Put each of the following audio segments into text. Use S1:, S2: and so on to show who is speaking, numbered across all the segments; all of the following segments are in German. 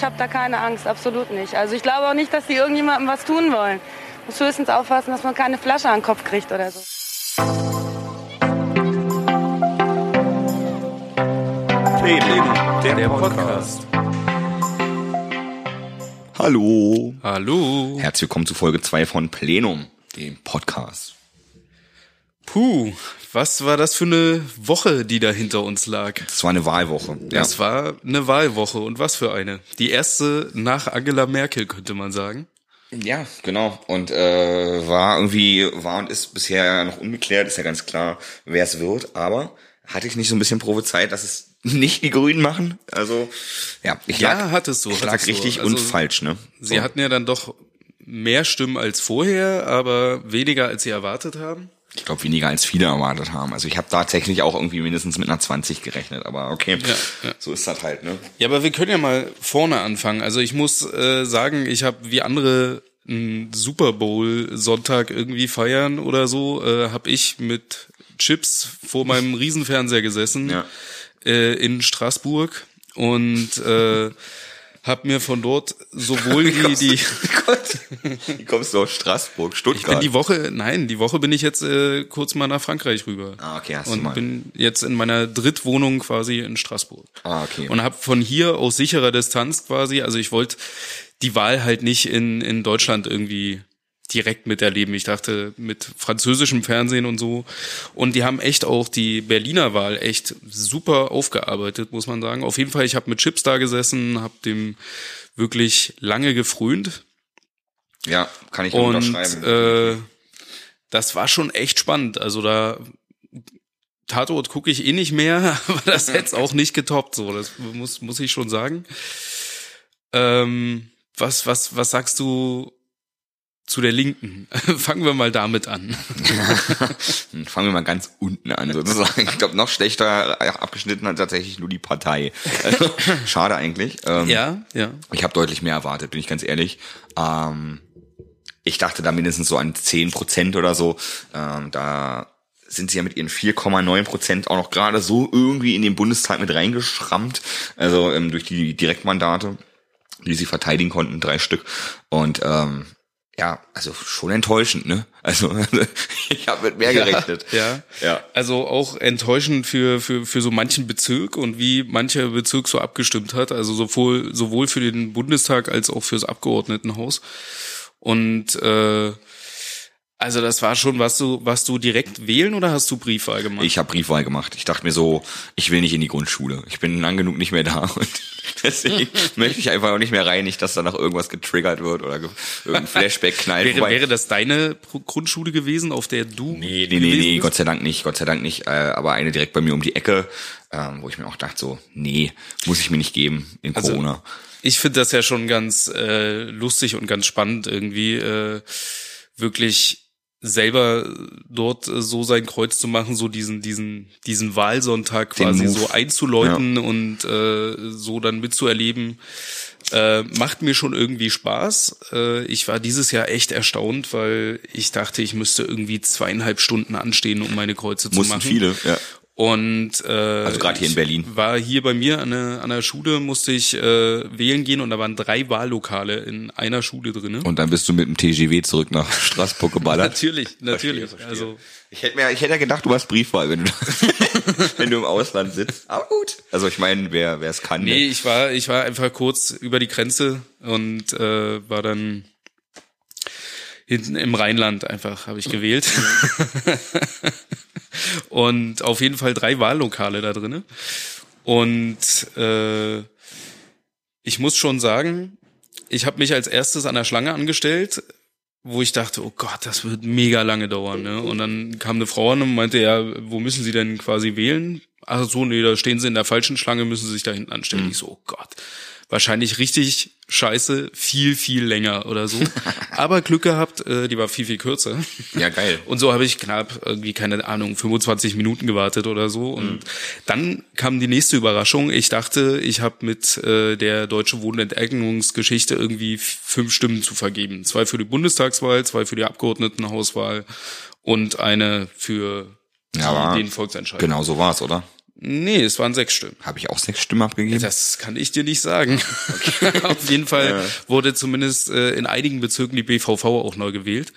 S1: Ich habe da keine Angst, absolut nicht. Also ich glaube auch nicht, dass die irgendjemandem was tun wollen. Muss höchstens aufpassen, dass man keine Flasche an den Kopf kriegt oder so.
S2: Plenum, der, der Podcast. Hallo.
S3: Hallo.
S2: Herzlich willkommen zu Folge 2 von Plenum, dem Podcast.
S3: Puh, was war das für eine Woche, die da hinter uns lag?
S2: Das war eine Wahlwoche.
S3: Das war eine Wahlwoche und was für eine? Die erste nach Angela Merkel, könnte man sagen.
S2: Ja, genau. Und äh, war irgendwie, war und ist bisher noch ungeklärt, ist ja ganz klar, wer es wird, aber hatte ich nicht so ein bisschen prophezeit, dass es nicht die Grünen machen? Also, ja, ich lag,
S3: ja, hattest du.
S2: ich lag richtig
S3: Also,
S2: und falsch, ne?
S3: Sie
S2: So.
S3: hatten ja dann doch mehr Stimmen als vorher, aber weniger als sie erwartet haben.
S2: Ich glaube, weniger als viele erwartet haben. Also ich habe tatsächlich auch irgendwie mindestens mit einer 20 gerechnet, aber okay,
S3: Ja, ja.
S2: so ist das halt, ne?
S3: Ja, aber wir können ja mal vorne anfangen. Also ich muss äh, sagen, ich habe wie andere einen Super Bowl Sonntag irgendwie feiern oder so, äh, habe ich mit Chips vor meinem Riesenfernseher gesessen
S2: Ja.
S3: äh, in Straßburg und äh, habe mir von dort sowohl die, die
S2: Gott, wie kommst du aus Straßburg,
S3: ich bin
S2: Stuttgart?
S3: die Woche, nein, die Woche bin ich jetzt äh, kurz mal nach Frankreich rüber.
S2: Ah, okay, hast du
S3: und
S2: mal.
S3: bin jetzt in meiner Drittwohnung quasi in Straßburg.
S2: Ah, okay.
S3: Und habe von hier aus sicherer Distanz quasi, also ich wollte die Wahl halt nicht in, in Deutschland irgendwie direkt miterleben. Ich dachte mit französischem Fernsehen und so. Und die haben echt auch die Berliner Wahl echt super aufgearbeitet, muss man sagen. Auf jeden Fall, ich habe mit Chips da gesessen, habe dem wirklich lange gefrönt.
S2: Ja, kann ich
S3: Und
S2: unterschreiben.
S3: äh, das war schon echt spannend. Also da Tatort gucke ich eh nicht mehr, aber das hätte auch nicht getoppt. So, das muss muss ich schon sagen. Ähm, was was was sagst du zu der Linken? Fangen wir mal damit an.
S2: Fangen wir mal ganz unten an, sozusagen. Ich glaube, noch schlechter abgeschnitten hat tatsächlich nur die Partei. Also, schade eigentlich. Ähm,
S3: Ja, ja.
S2: Ich habe deutlich mehr erwartet, bin ich ganz ehrlich. Ähm, ich dachte da mindestens so an 10 Prozent oder so. Ähm, da sind sie ja mit ihren 4,9 Prozent auch noch gerade so irgendwie in den Bundestag mit reingeschrammt. Also ähm, durch die Direktmandate, die sie verteidigen konnten, drei Stück. Und ähm, ja, also schon enttäuschend, ne? Also ich habe mit mehr gerechnet.
S3: Ja.
S2: Ja.
S3: Also auch enttäuschend für, für, für so manchen Bezirk und wie mancher Bezirk so abgestimmt hat. Also sowohl, sowohl für den Bundestag als auch fürs Abgeordnetenhaus. Und äh, also das war schon, was du, was du direkt wählen oder hast du Briefwahl gemacht?
S2: Ich habe Briefwahl gemacht. Ich dachte mir so, ich will nicht in die Grundschule. Ich bin lang genug nicht mehr da und deswegen möchte ich einfach auch nicht mehr rein, nicht, dass da noch irgendwas getriggert wird oder ge- irgendein Flashback knallt.
S3: wäre,
S2: Wobei-
S3: wäre das deine Grundschule gewesen, auf der du
S2: nee, nee, nee, nee,
S3: bist?
S2: Gott sei Dank nicht, Gott sei Dank nicht. Äh, aber eine direkt bei mir um die Ecke, ähm, wo ich mir auch dachte so, nee, muss ich mir nicht geben in
S3: Also,
S2: Corona.
S3: Ich finde das ja schon ganz äh, lustig und ganz spannend irgendwie äh, wirklich selber dort äh, so sein Kreuz zu machen, so diesen diesen diesen Wahlsonntag quasi so einzuläuten und äh, so dann mitzuerleben. Äh, macht mir schon irgendwie Spaß. Äh, ich war dieses Jahr echt erstaunt, weil ich dachte, ich müsste irgendwie zweieinhalb Stunden anstehen, um meine Kreuze zu
S2: Mussten
S3: machen.
S2: viele, ja.
S3: Und äh, also
S2: gerade hier in Berlin.
S3: War hier bei mir an der, an der Schule, musste ich äh, wählen gehen und da waren drei Wahllokale in einer Schule drinne.
S2: Und dann bist du mit dem TGW zurück nach Straßburg geballert.
S3: natürlich, natürlich.
S2: verstehe.
S3: Also
S2: Ich hätte mir, ich hätte ja gedacht, du hast Briefwahl, wenn du, wenn du im Ausland sitzt. Aber gut. Also ich meine, wer, wer es kann.
S3: nee,
S2: ne?
S3: ich war ich war einfach kurz über die Grenze und äh, war dann hinten im Rheinland einfach habe ich gewählt. und auf jeden Fall drei Wahllokale da drinne. Und äh, ich muss schon sagen, ich habe mich als erstes an der Schlange angestellt, wo ich dachte, oh Gott, das wird mega lange dauern. Ne? Und dann kam eine Frau an und meinte, ja, wo müssen Sie denn quasi wählen? Ach so, nee, da stehen Sie in der falschen Schlange, müssen Sie sich da hinten anstellen. Ich so, oh Gott, wahrscheinlich richtig scheiße, viel, viel länger oder so. Aber Glück gehabt, äh, die war viel, viel kürzer.
S2: Ja, geil.
S3: Und so habe ich knapp irgendwie, keine Ahnung, 25 Minuten gewartet oder so. Und dann kam die nächste Überraschung. Ich dachte, ich habe mit äh, der Deutsche Wohnenteignungsgeschichte irgendwie fünf Stimmen zu vergeben. Zwei für die Bundestagswahl, zwei für die Abgeordnetenhauswahl und eine für
S2: Ja,
S3: den Volksentscheid.
S2: Genau so war's, oder?
S3: Nee, es waren sechs Stimmen.
S2: Habe ich auch sechs Stimmen abgegeben?
S3: Das kann ich dir nicht sagen. Auf jeden Fall wurde zumindest äh, in einigen Bezirken die BVV auch neu gewählt.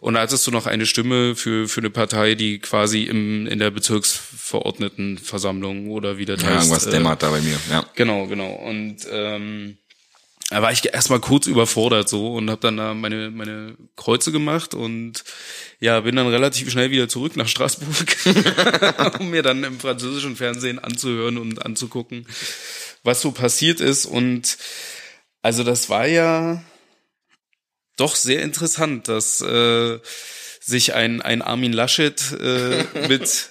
S3: Und da hattest du noch eine Stimme für, für eine Partei, die quasi im, in der Bezirksverordnetenversammlung oder wie das
S2: ja,
S3: heißt.
S2: irgendwas
S3: äh,
S2: dämmert da bei mir. Ja.
S3: Genau, genau. Und ähm, da war ich erstmal kurz überfordert so und habe dann da meine meine Kreuze gemacht und ja, bin dann relativ schnell wieder zurück nach Straßburg, um mir dann im französischen Fernsehen anzuhören und anzugucken, was so passiert ist und also das war ja doch sehr interessant, dass äh, sich ein ein Armin Laschet äh, mit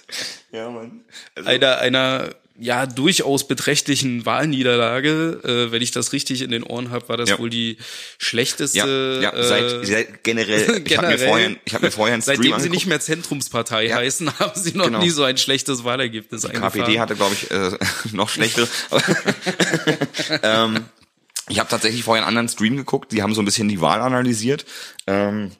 S2: Ja, Mann. Also,
S3: einer einer ja durchaus beträchtlichen Wahlniederlage, äh, wenn ich das richtig in den Ohren habe, war das
S2: Ja.
S3: wohl die schlechteste.
S2: ja, ja,
S3: äh,
S2: seit, seit generell, ich habe mir
S3: generell,
S2: vorher, ich habe mir vorher einen Stream
S3: Seitdem sie
S2: angeguckt.
S3: nicht mehr Zentrumspartei
S2: Ja.
S3: heißen, haben sie noch
S2: Genau.
S3: nie so ein schlechtes Wahlergebnis eingefahren.
S2: KPD hatte, glaube ich, äh, noch schlechtere. ähm, ich habe tatsächlich vorher einen anderen Stream geguckt. Die haben so ein bisschen die Wahl analysiert. Ähm,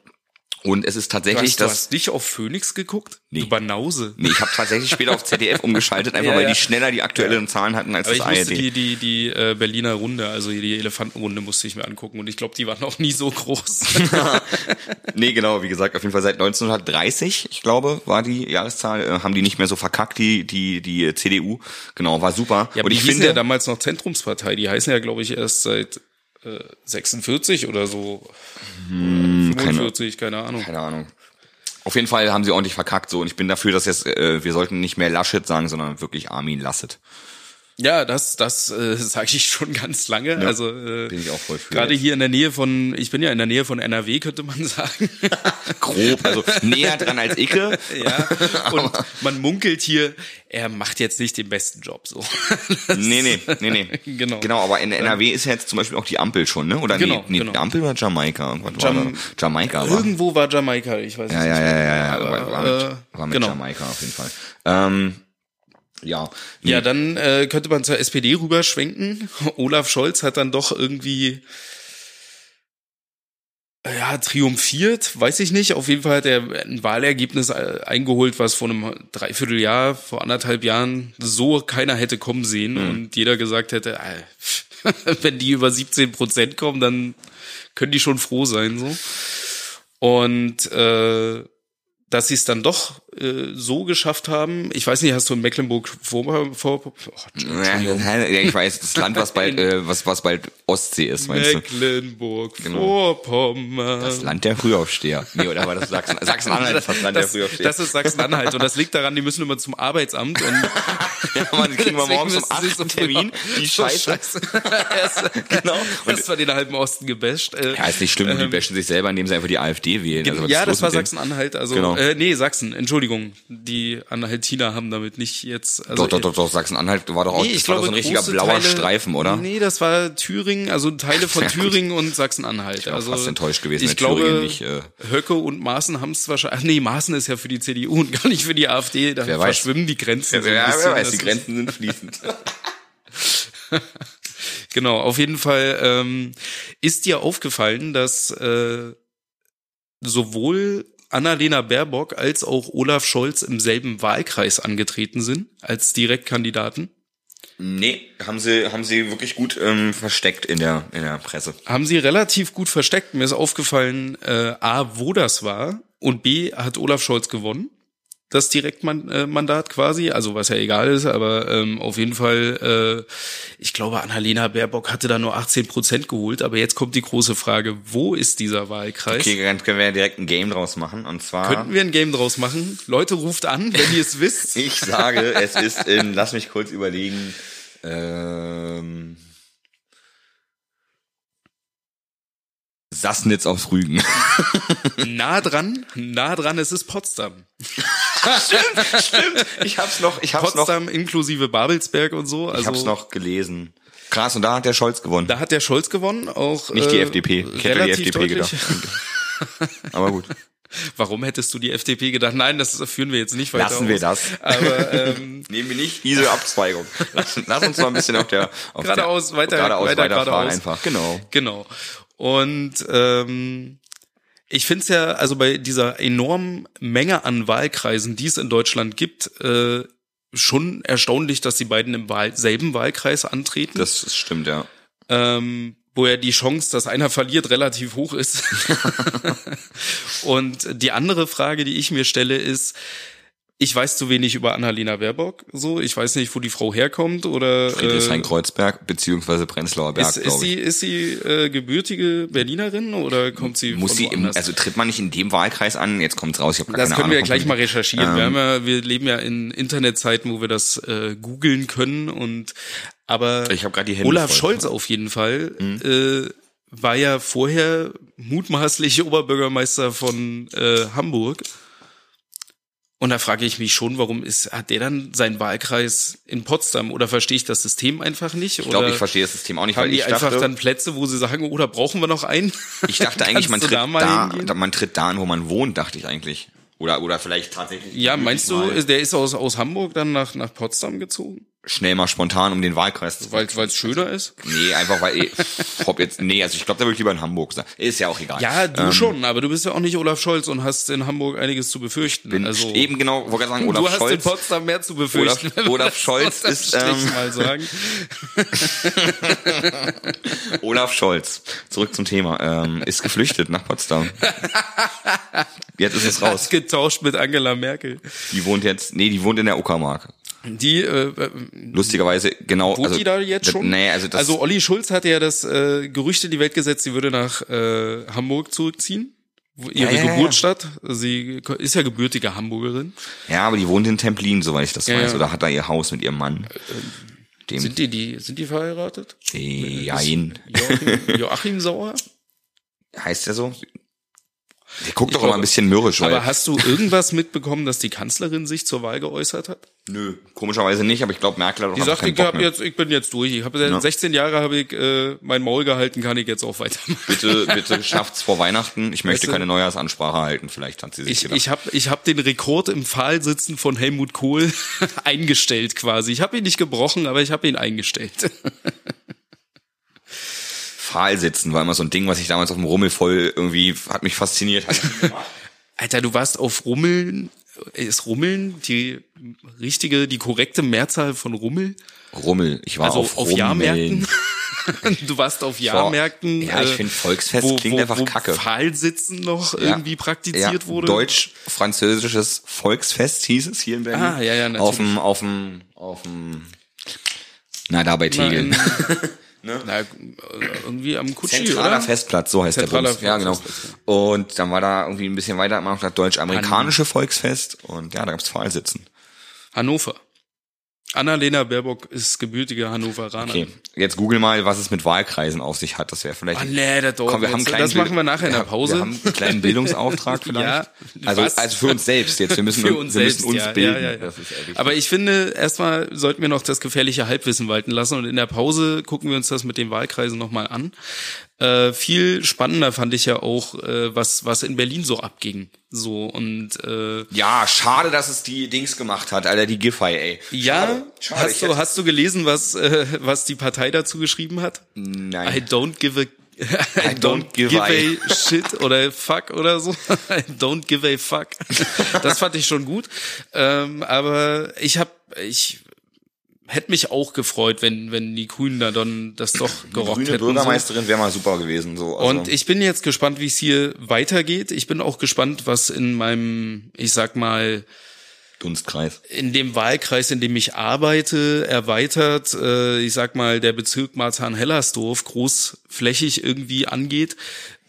S2: und es ist
S3: Du
S2: tatsächlich
S3: hast, du hast nicht auf Phoenix geguckt?
S2: Nee.
S3: Du Banause.
S2: Nee, ich habe tatsächlich später auf ZDF umgeschaltet, einfach
S3: Ja,
S2: weil
S3: ja.
S2: die schneller die aktuellen Zahlen hatten als
S3: Aber ich
S2: das
S3: musste
S2: ARD.
S3: die, die, die äh, Berliner Runde, also die Elefantenrunde musste ich mir angucken und ich glaube, die war noch nie so groß.
S2: Nee, genau, wie gesagt, auf jeden Fall seit 1930, ich glaube, war die Jahreszahl, äh, haben die nicht mehr so verkackt, die, die, die CDU. Genau, war super.
S3: Ja, aber
S2: und
S3: die
S2: ich finde,
S3: ja damals noch Zentrumspartei. Die heißen ja, glaube ich, erst seit äh, 46 oder so.
S2: Hm,
S3: Oder 45, keine, Ahnung.
S2: keine Ahnung. Auf jeden Fall haben sie ordentlich verkackt so und ich bin dafür, dass jetzt äh, wir sollten nicht mehr Laschet sagen, sondern wirklich Armin Lasset.
S3: Ja, das, das äh, sage ich schon ganz lange. also äh,
S2: bin ich auch voll für
S3: gerade hier in der Nähe von, ich bin ja in der Nähe von NRW, könnte man sagen.
S2: Grob, also näher dran als Icke.
S3: ja. Und man munkelt hier, er macht jetzt nicht den besten Job. So.
S2: Nee, nee, nee, nee.
S3: Genau.
S2: Genau, aber in NRW ist ja jetzt zum Beispiel auch die Ampel schon, ne? Oder
S3: Genau,
S2: nee, nee
S3: genau.
S2: Ampel oder Jamaika? Irgendwas
S3: Jam-
S2: war. Jamaika war.
S3: Irgendwo war Jamaika, ich weiß
S2: Ja,
S3: nicht.
S2: ja, ja, ja, ja, war, war mit,
S3: äh,
S2: war mit
S3: genau.
S2: Jamaika auf jeden Fall. Ähm, ja. Nee,
S3: Ja, dann äh, könnte man zur SPD rüberschwenken. Olaf Scholz hat dann doch irgendwie äh, ja, triumphiert, weiß ich nicht. Auf jeden Fall hat er ein Wahlergebnis äh, eingeholt, was vor einem Dreivierteljahr, vor anderthalb Jahren so keiner hätte kommen sehen und jeder gesagt hätte, äh, wenn die über 17 Prozent kommen, dann können die schon froh sein, so. Und äh, dass sie es dann doch äh, so geschafft haben. Ich weiß nicht, hast du in Mecklenburg vor, vor oh,
S2: ja, ich weiß, das Land, was bald, äh, was, was bald Ostsee ist, meinst du?
S3: Mecklenburg-Vorpommern.
S2: Das Land der Frühaufsteher. Nee, oder war das Sachsen? Sachsen-Anhalt ist das Land der
S3: Das,
S2: Frühaufsteher.
S3: das ist Sachsen-Anhalt und das liegt daran, die müssen immer zum Arbeitsamt und
S2: ja, man, kriegen wir morgens um
S3: müssen sie
S2: 8
S3: so
S2: Termin. Die Scheiße.
S3: Erst-
S2: Genau. Und,
S3: Das war den halben Osten gebasht. Äh,
S2: ja, ist nicht schlimm, die bashen sich selber, indem sie einfach die AfD wählen. Also,
S3: ja, das war? Sachsen-Anhalt. Also,
S2: Genau.
S3: äh, nee, Sachsen. Entschuldigung. Die Anhaltiner haben damit nicht jetzt. Also,
S2: Doch, doch, doch, doch, Sachsen-Anhalt war doch auch,
S3: Nee,
S2: das war
S3: glaube,
S2: doch so ein richtiger blauer
S3: Teile,
S2: Streifen, oder?
S3: Nee, das war Thüringen, also Teile von
S2: Ja.
S3: Thüringen und Sachsen-Anhalt.
S2: Ich war
S3: Also
S2: fast enttäuscht gewesen,
S3: Ich glaube,
S2: Thüringen nicht, äh,
S3: Höcke und Maaßen haben es wahrscheinlich. Ach nee, Maaßen ist ja für die CDU und gar nicht für die AfD. Da
S2: Wer weiß.
S3: verschwimmen die Grenzen. so ein
S2: Ja,
S3: bisschen.
S2: wer weiß, die Grenzen sind fließend.
S3: Genau, auf jeden Fall ähm, ist dir aufgefallen, dass äh, sowohl Annalena Baerbock als auch Olaf Scholz im selben Wahlkreis angetreten sind als Direktkandidaten.
S2: Nee, haben sie, haben sie wirklich gut ähm, versteckt in der, in der Presse.
S3: Haben sie relativ gut versteckt. Mir ist aufgefallen, äh, A, wo das war und B, hat Olaf Scholz gewonnen. Das Direktmandat quasi, also was ja egal ist, aber ähm, auf jeden Fall, äh, ich glaube, Annalena Baerbock hatte da nur 18 Prozent geholt, aber jetzt kommt die große Frage, wo ist dieser Wahlkreis?
S2: Okay, dann können wir ja direkt ein Game draus machen. Und zwar,
S3: Könnten wir ein Game draus machen? Leute, ruft an, wenn ihr es wisst.
S2: ich sage, es ist in, lass mich kurz überlegen, ähm, Sassnitz auf Rügen.
S3: nah dran, nah dran, es ist Potsdam.
S2: Ich hab's noch, ich hab's noch,
S3: Potsdam inklusive Babelsberg und so. Also
S2: ich hab's noch gelesen. Krass, und da hat der Scholz gewonnen.
S3: Da hat der Scholz gewonnen, auch
S2: Nicht die
S3: äh,
S2: FDP. Ich hätte die
S3: relativ
S2: FDP
S3: deutlich.
S2: gedacht. Aber gut.
S3: Warum hättest du die FDP gedacht? Nein, das führen wir jetzt nicht weiter
S2: Lassen wir
S3: aus.
S2: das.
S3: Aber ähm,
S2: Nehmen wir nicht diese Abzweigung. Lass, lass uns mal ein bisschen auf der auf
S3: Geradeaus,
S2: der,
S3: weiter-
S2: geradeaus
S3: weiter
S2: weiterfahren
S3: geradeaus.
S2: einfach. Genau.
S3: genau. Und ähm, ich finde es ja, also bei dieser enormen Menge an Wahlkreisen, die es in Deutschland gibt, äh, schon erstaunlich, dass die beiden im Wahl selben Wahlkreis antreten.
S2: Das stimmt, ja.
S3: ähm, wo ja die Chance, dass einer verliert, relativ hoch ist. und die andere Frage, die ich mir stelle, ist, ich weiß zu wenig über Annalena Baerbock, so, ich weiß nicht, wo die Frau herkommt oder äh,
S2: Friedrichshain-Kreuzberg beziehungsweise Prenzlauer Berg,
S3: ist, ist sie ist sie äh, gebürtige Berlinerin oder kommt sie
S2: Muss
S3: von
S2: sie im, also tritt man nicht in dem Wahlkreis an? Jetzt kommt's raus, ich habe gar
S3: das
S2: keine
S3: können
S2: Ahnung.
S3: wir ja gleich mal recherchieren. wir,
S2: Ähm,
S3: haben ja, wir leben ja in Internetzeiten, wo wir das äh, googeln können und aber
S2: Ich habe gerade die Hände
S3: Olaf
S2: voll.
S3: Scholz auf jeden Fall äh, war ja vorher mutmaßlich Oberbürgermeister von äh, Hamburg. Und da frage ich mich schon, warum ist, hat der dann seinen Wahlkreis in Potsdam? Oder verstehe ich das System einfach nicht?
S2: Ich glaube,
S3: Oder
S2: ich verstehe das System auch nicht,
S3: haben
S2: weil
S3: die
S2: ich
S3: einfach
S2: dachte,
S3: dann Plätze, wo sie sagen, oh, da brauchen wir noch einen?
S2: ich dachte eigentlich, man tritt
S3: da
S2: da, man tritt da an, wo man wohnt, dachte ich eigentlich. Oder, oder vielleicht tatsächlich.
S3: Ja, meinst du,
S2: mal
S3: der ist aus, aus Hamburg dann nach, nach Potsdam gezogen?
S2: Schnell mal spontan um den Wahlkreis zu
S3: Weil es schöner ist?
S2: Nee, einfach weil, eh, ob jetzt, nee, also ich glaube, da würde ich lieber in Hamburg sein. Ist ja auch egal.
S3: Ja, du
S2: Ähm,
S3: schon, aber du bist ja auch nicht Olaf Scholz und hast in Hamburg einiges zu befürchten.
S2: Bin
S3: also
S2: eben genau, wollte sagen,
S3: du
S2: Olaf
S3: hast in
S2: Scholz.
S3: Potsdam mehr zu befürchten.
S2: Olaf- Olaf Scholz ist, ähm,
S3: mal sagen.
S2: Olaf Scholz, zurück zum Thema, ähm, ist geflüchtet nach Potsdam. Jetzt ist es raus.
S3: Hat getauscht mit Angela Merkel.
S2: Die wohnt jetzt, nee, die wohnt in der Uckermark.
S3: Die äh, äh,
S2: Lustigerweise, genau.
S3: wohnt
S2: also,
S3: die da jetzt schon?
S2: Nee, also das,
S3: also Olli Schulz hatte ja das äh, Gerücht in die Welt gesetzt, sie würde nach äh, Hamburg zurückziehen. Ihre
S2: Ja.
S3: Geburtsstadt. Sie ist ja gebürtige Hamburgerin.
S2: ja, aber die wohnt in Templin, soweit ich das
S3: Ja,
S2: weiß, oder hat da ihr Haus mit ihrem Mann. Dem,
S3: Sind die, die, sind die verheiratet?
S2: Jein.
S3: Joachim, Joachim Sauer?
S2: Heißt der so? Der guckt
S3: Ich
S2: doch immer
S3: glaube-
S2: ein bisschen mürrisch,
S3: Aber hast du irgendwas mitbekommen, dass die Kanzlerin sich zur Wahl geäußert hat?
S2: nö, komischerweise nicht, aber ich glaube, Merkel hat doch
S3: Die sagt, ich, hab jetzt, ich bin jetzt durch. Ich habe
S2: Ja.
S3: 16 Jahre habe ich äh, mein Maul gehalten, kann ich jetzt auch weitermachen.
S2: Bitte, bitte schafft's vor Weihnachten. Ich möchte
S3: Weißt du-
S2: keine Neujahrsansprache halten. Vielleicht hat sie sich
S3: Ich,
S2: gedacht.
S3: ich habe ich hab den Rekord im Pfahlsitzen von Helmut Kohl eingestellt quasi. Ich habe ihn nicht gebrochen, aber ich habe ihn eingestellt.
S2: Pfahl sitzen war immer so ein Ding, was ich damals auf dem Rummel voll irgendwie hat mich fasziniert.
S3: Alter, du warst auf Rummeln. Ist Rummeln die richtige, die korrekte Mehrzahl von Rummel?
S2: Rummel. Ich war
S3: Also
S2: auf,
S3: auf,
S2: Rummeln.
S3: Jahrmärkten? du warst auf Jahrmärkten.
S2: Ja, ich
S3: äh,
S2: finde Volksfest
S3: wo,
S2: klingt
S3: wo,
S2: einfach
S3: wo
S2: kacke.
S3: Pfahlsitzen noch
S2: Ja.
S3: irgendwie praktiziert
S2: ja,
S3: wurde.
S2: Deutsch-französisches Volksfest hieß es hier in Berlin.
S3: Ah, ja, ja, natürlich.
S2: Auf dem, auf dem, auf dem, na, da bei Tegel.
S3: in- Na, irgendwie am Kutschi,
S2: Zentraler
S3: oder?
S2: Festplatz, so heißt
S3: Zentraler
S2: der Bums. Ja, genau. Und dann war da irgendwie ein bisschen weiter immer noch das deutsch-amerikanische Volksfest und ja, da gab's Pfahlsitzen.
S3: Hannover. Annalena Baerbock ist gebürtige Hannoveranerin.
S2: Okay, jetzt google mal, was es mit Wahlkreisen auf sich hat. Das wäre vielleicht.
S3: Ah, nee, das
S2: Komm, wir haben kleinen
S3: Das machen wir nachher in der Pause.
S2: Wir haben einen kleinen Bildungsauftrag vielleicht.
S3: Ja,
S2: also,
S3: was?
S2: also für uns selbst jetzt. Wir müssen,
S3: Für uns
S2: wir
S3: selbst,
S2: müssen uns
S3: ja,
S2: bilden.
S3: ja, ja, ja. Aber ich finde, erstmal sollten wir noch das gefährliche Halbwissen walten lassen und in der Pause gucken wir uns das mit den Wahlkreisen nochmal an. Äh, viel spannender fand ich ja auch, äh, was, was in Berlin so abging. So und äh,
S2: ja, schade, dass es die Dings gemacht hat, Alter, die Giffey, ey.
S3: ja,
S2: Schade, schade, ich
S3: hast du hast du gelesen, was äh, was die Partei dazu geschrieben hat?
S2: Nein.
S3: I don't give a I,
S2: don't give a-
S3: a shit oder fuck oder so. I don't give a fuck. Das fand ich schon gut. Ähm, aber ich hab, ich hätte mich auch gefreut, wenn, wenn die Grünen da dann das doch gerockt
S2: Grüne
S3: hätten. So.
S2: Bürgermeisterin wäre mal super gewesen. So. Also,
S3: Und ich bin jetzt gespannt, wie es hier weitergeht. Ich bin auch gespannt, was in meinem, ich sag mal,
S2: Dunstkreis.
S3: in dem Wahlkreis, in dem ich arbeite, erweitert, äh, ich sag mal, der Bezirk Marzahn-Hellersdorf großflächig irgendwie angeht,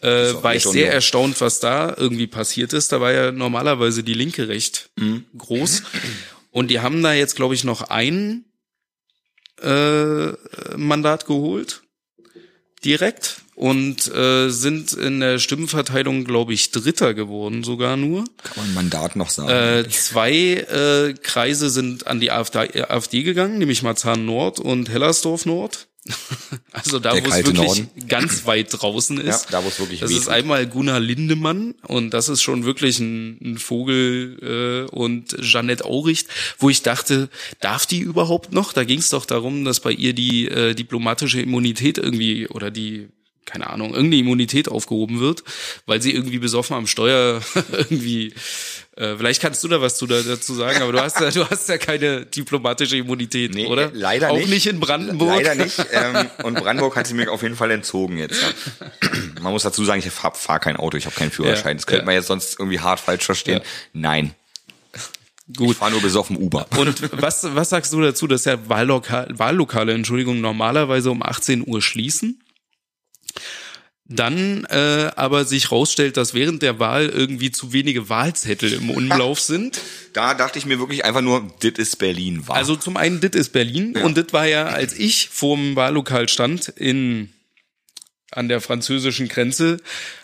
S3: äh, war ich sehr erstaunt, was da irgendwie passiert ist. Da war ja normalerweise die Linke recht
S2: Mhm.
S3: groß. Und die haben da jetzt, glaube ich, noch ein äh, Mandat geholt, direkt, und äh, sind in der Stimmenverteilung, glaube ich, Dritter geworden sogar nur.
S2: Kann man Mandat noch sagen.
S3: Äh, zwei äh, Kreise sind an die AfD, AfD gegangen, nämlich Marzahn Nord und Hellersdorf Nord. Also da, wo es wirklich
S2: Norden.
S3: ganz weit draußen ist.
S2: Ja, da, wo es wirklich
S3: Das ist einmal Gunnar Lindemann und das ist schon wirklich ein, ein Vogel äh, und Jeanette Auricht, wo ich dachte, darf die überhaupt noch? Da ging es doch darum, dass bei ihr die äh, diplomatische Immunität irgendwie oder die keine Ahnung, irgendeine Immunität aufgehoben wird, weil sie irgendwie besoffen am Steuer irgendwie äh, vielleicht kannst du da was zu, dazu sagen, aber du hast ja, du hast ja keine diplomatische Immunität,
S2: Nee,
S3: oder?
S2: leider
S3: Auch
S2: nicht.
S3: nicht in Brandenburg.
S2: Leider nicht. Ähm, und Brandenburg hat sie mir auf jeden Fall entzogen jetzt. Ja. Man muss dazu sagen, ich fahr, fahr kein Auto, ich habe keinen Führerschein.
S3: Ja,
S2: das könnte
S3: ja.
S2: man jetzt sonst irgendwie hart falsch verstehen. Nein, ich
S3: Gut.
S2: fahre nur besoffen Uber.
S3: Und was, was sagst du dazu, dass ja Wahllokale, Wahllokale, Entschuldigung, normalerweise um 18 Uhr schließen? Dann äh, aber sich rausstellt, dass während der Wahl irgendwie zu wenige Wahlzettel im Umlauf sind.
S2: Da dachte ich mir wirklich einfach nur, dit ist Berlin war.
S3: Also zum einen, dit ist Berlin und dit war ja, als ich vorm Wahllokal stand in an der französischen Grenze,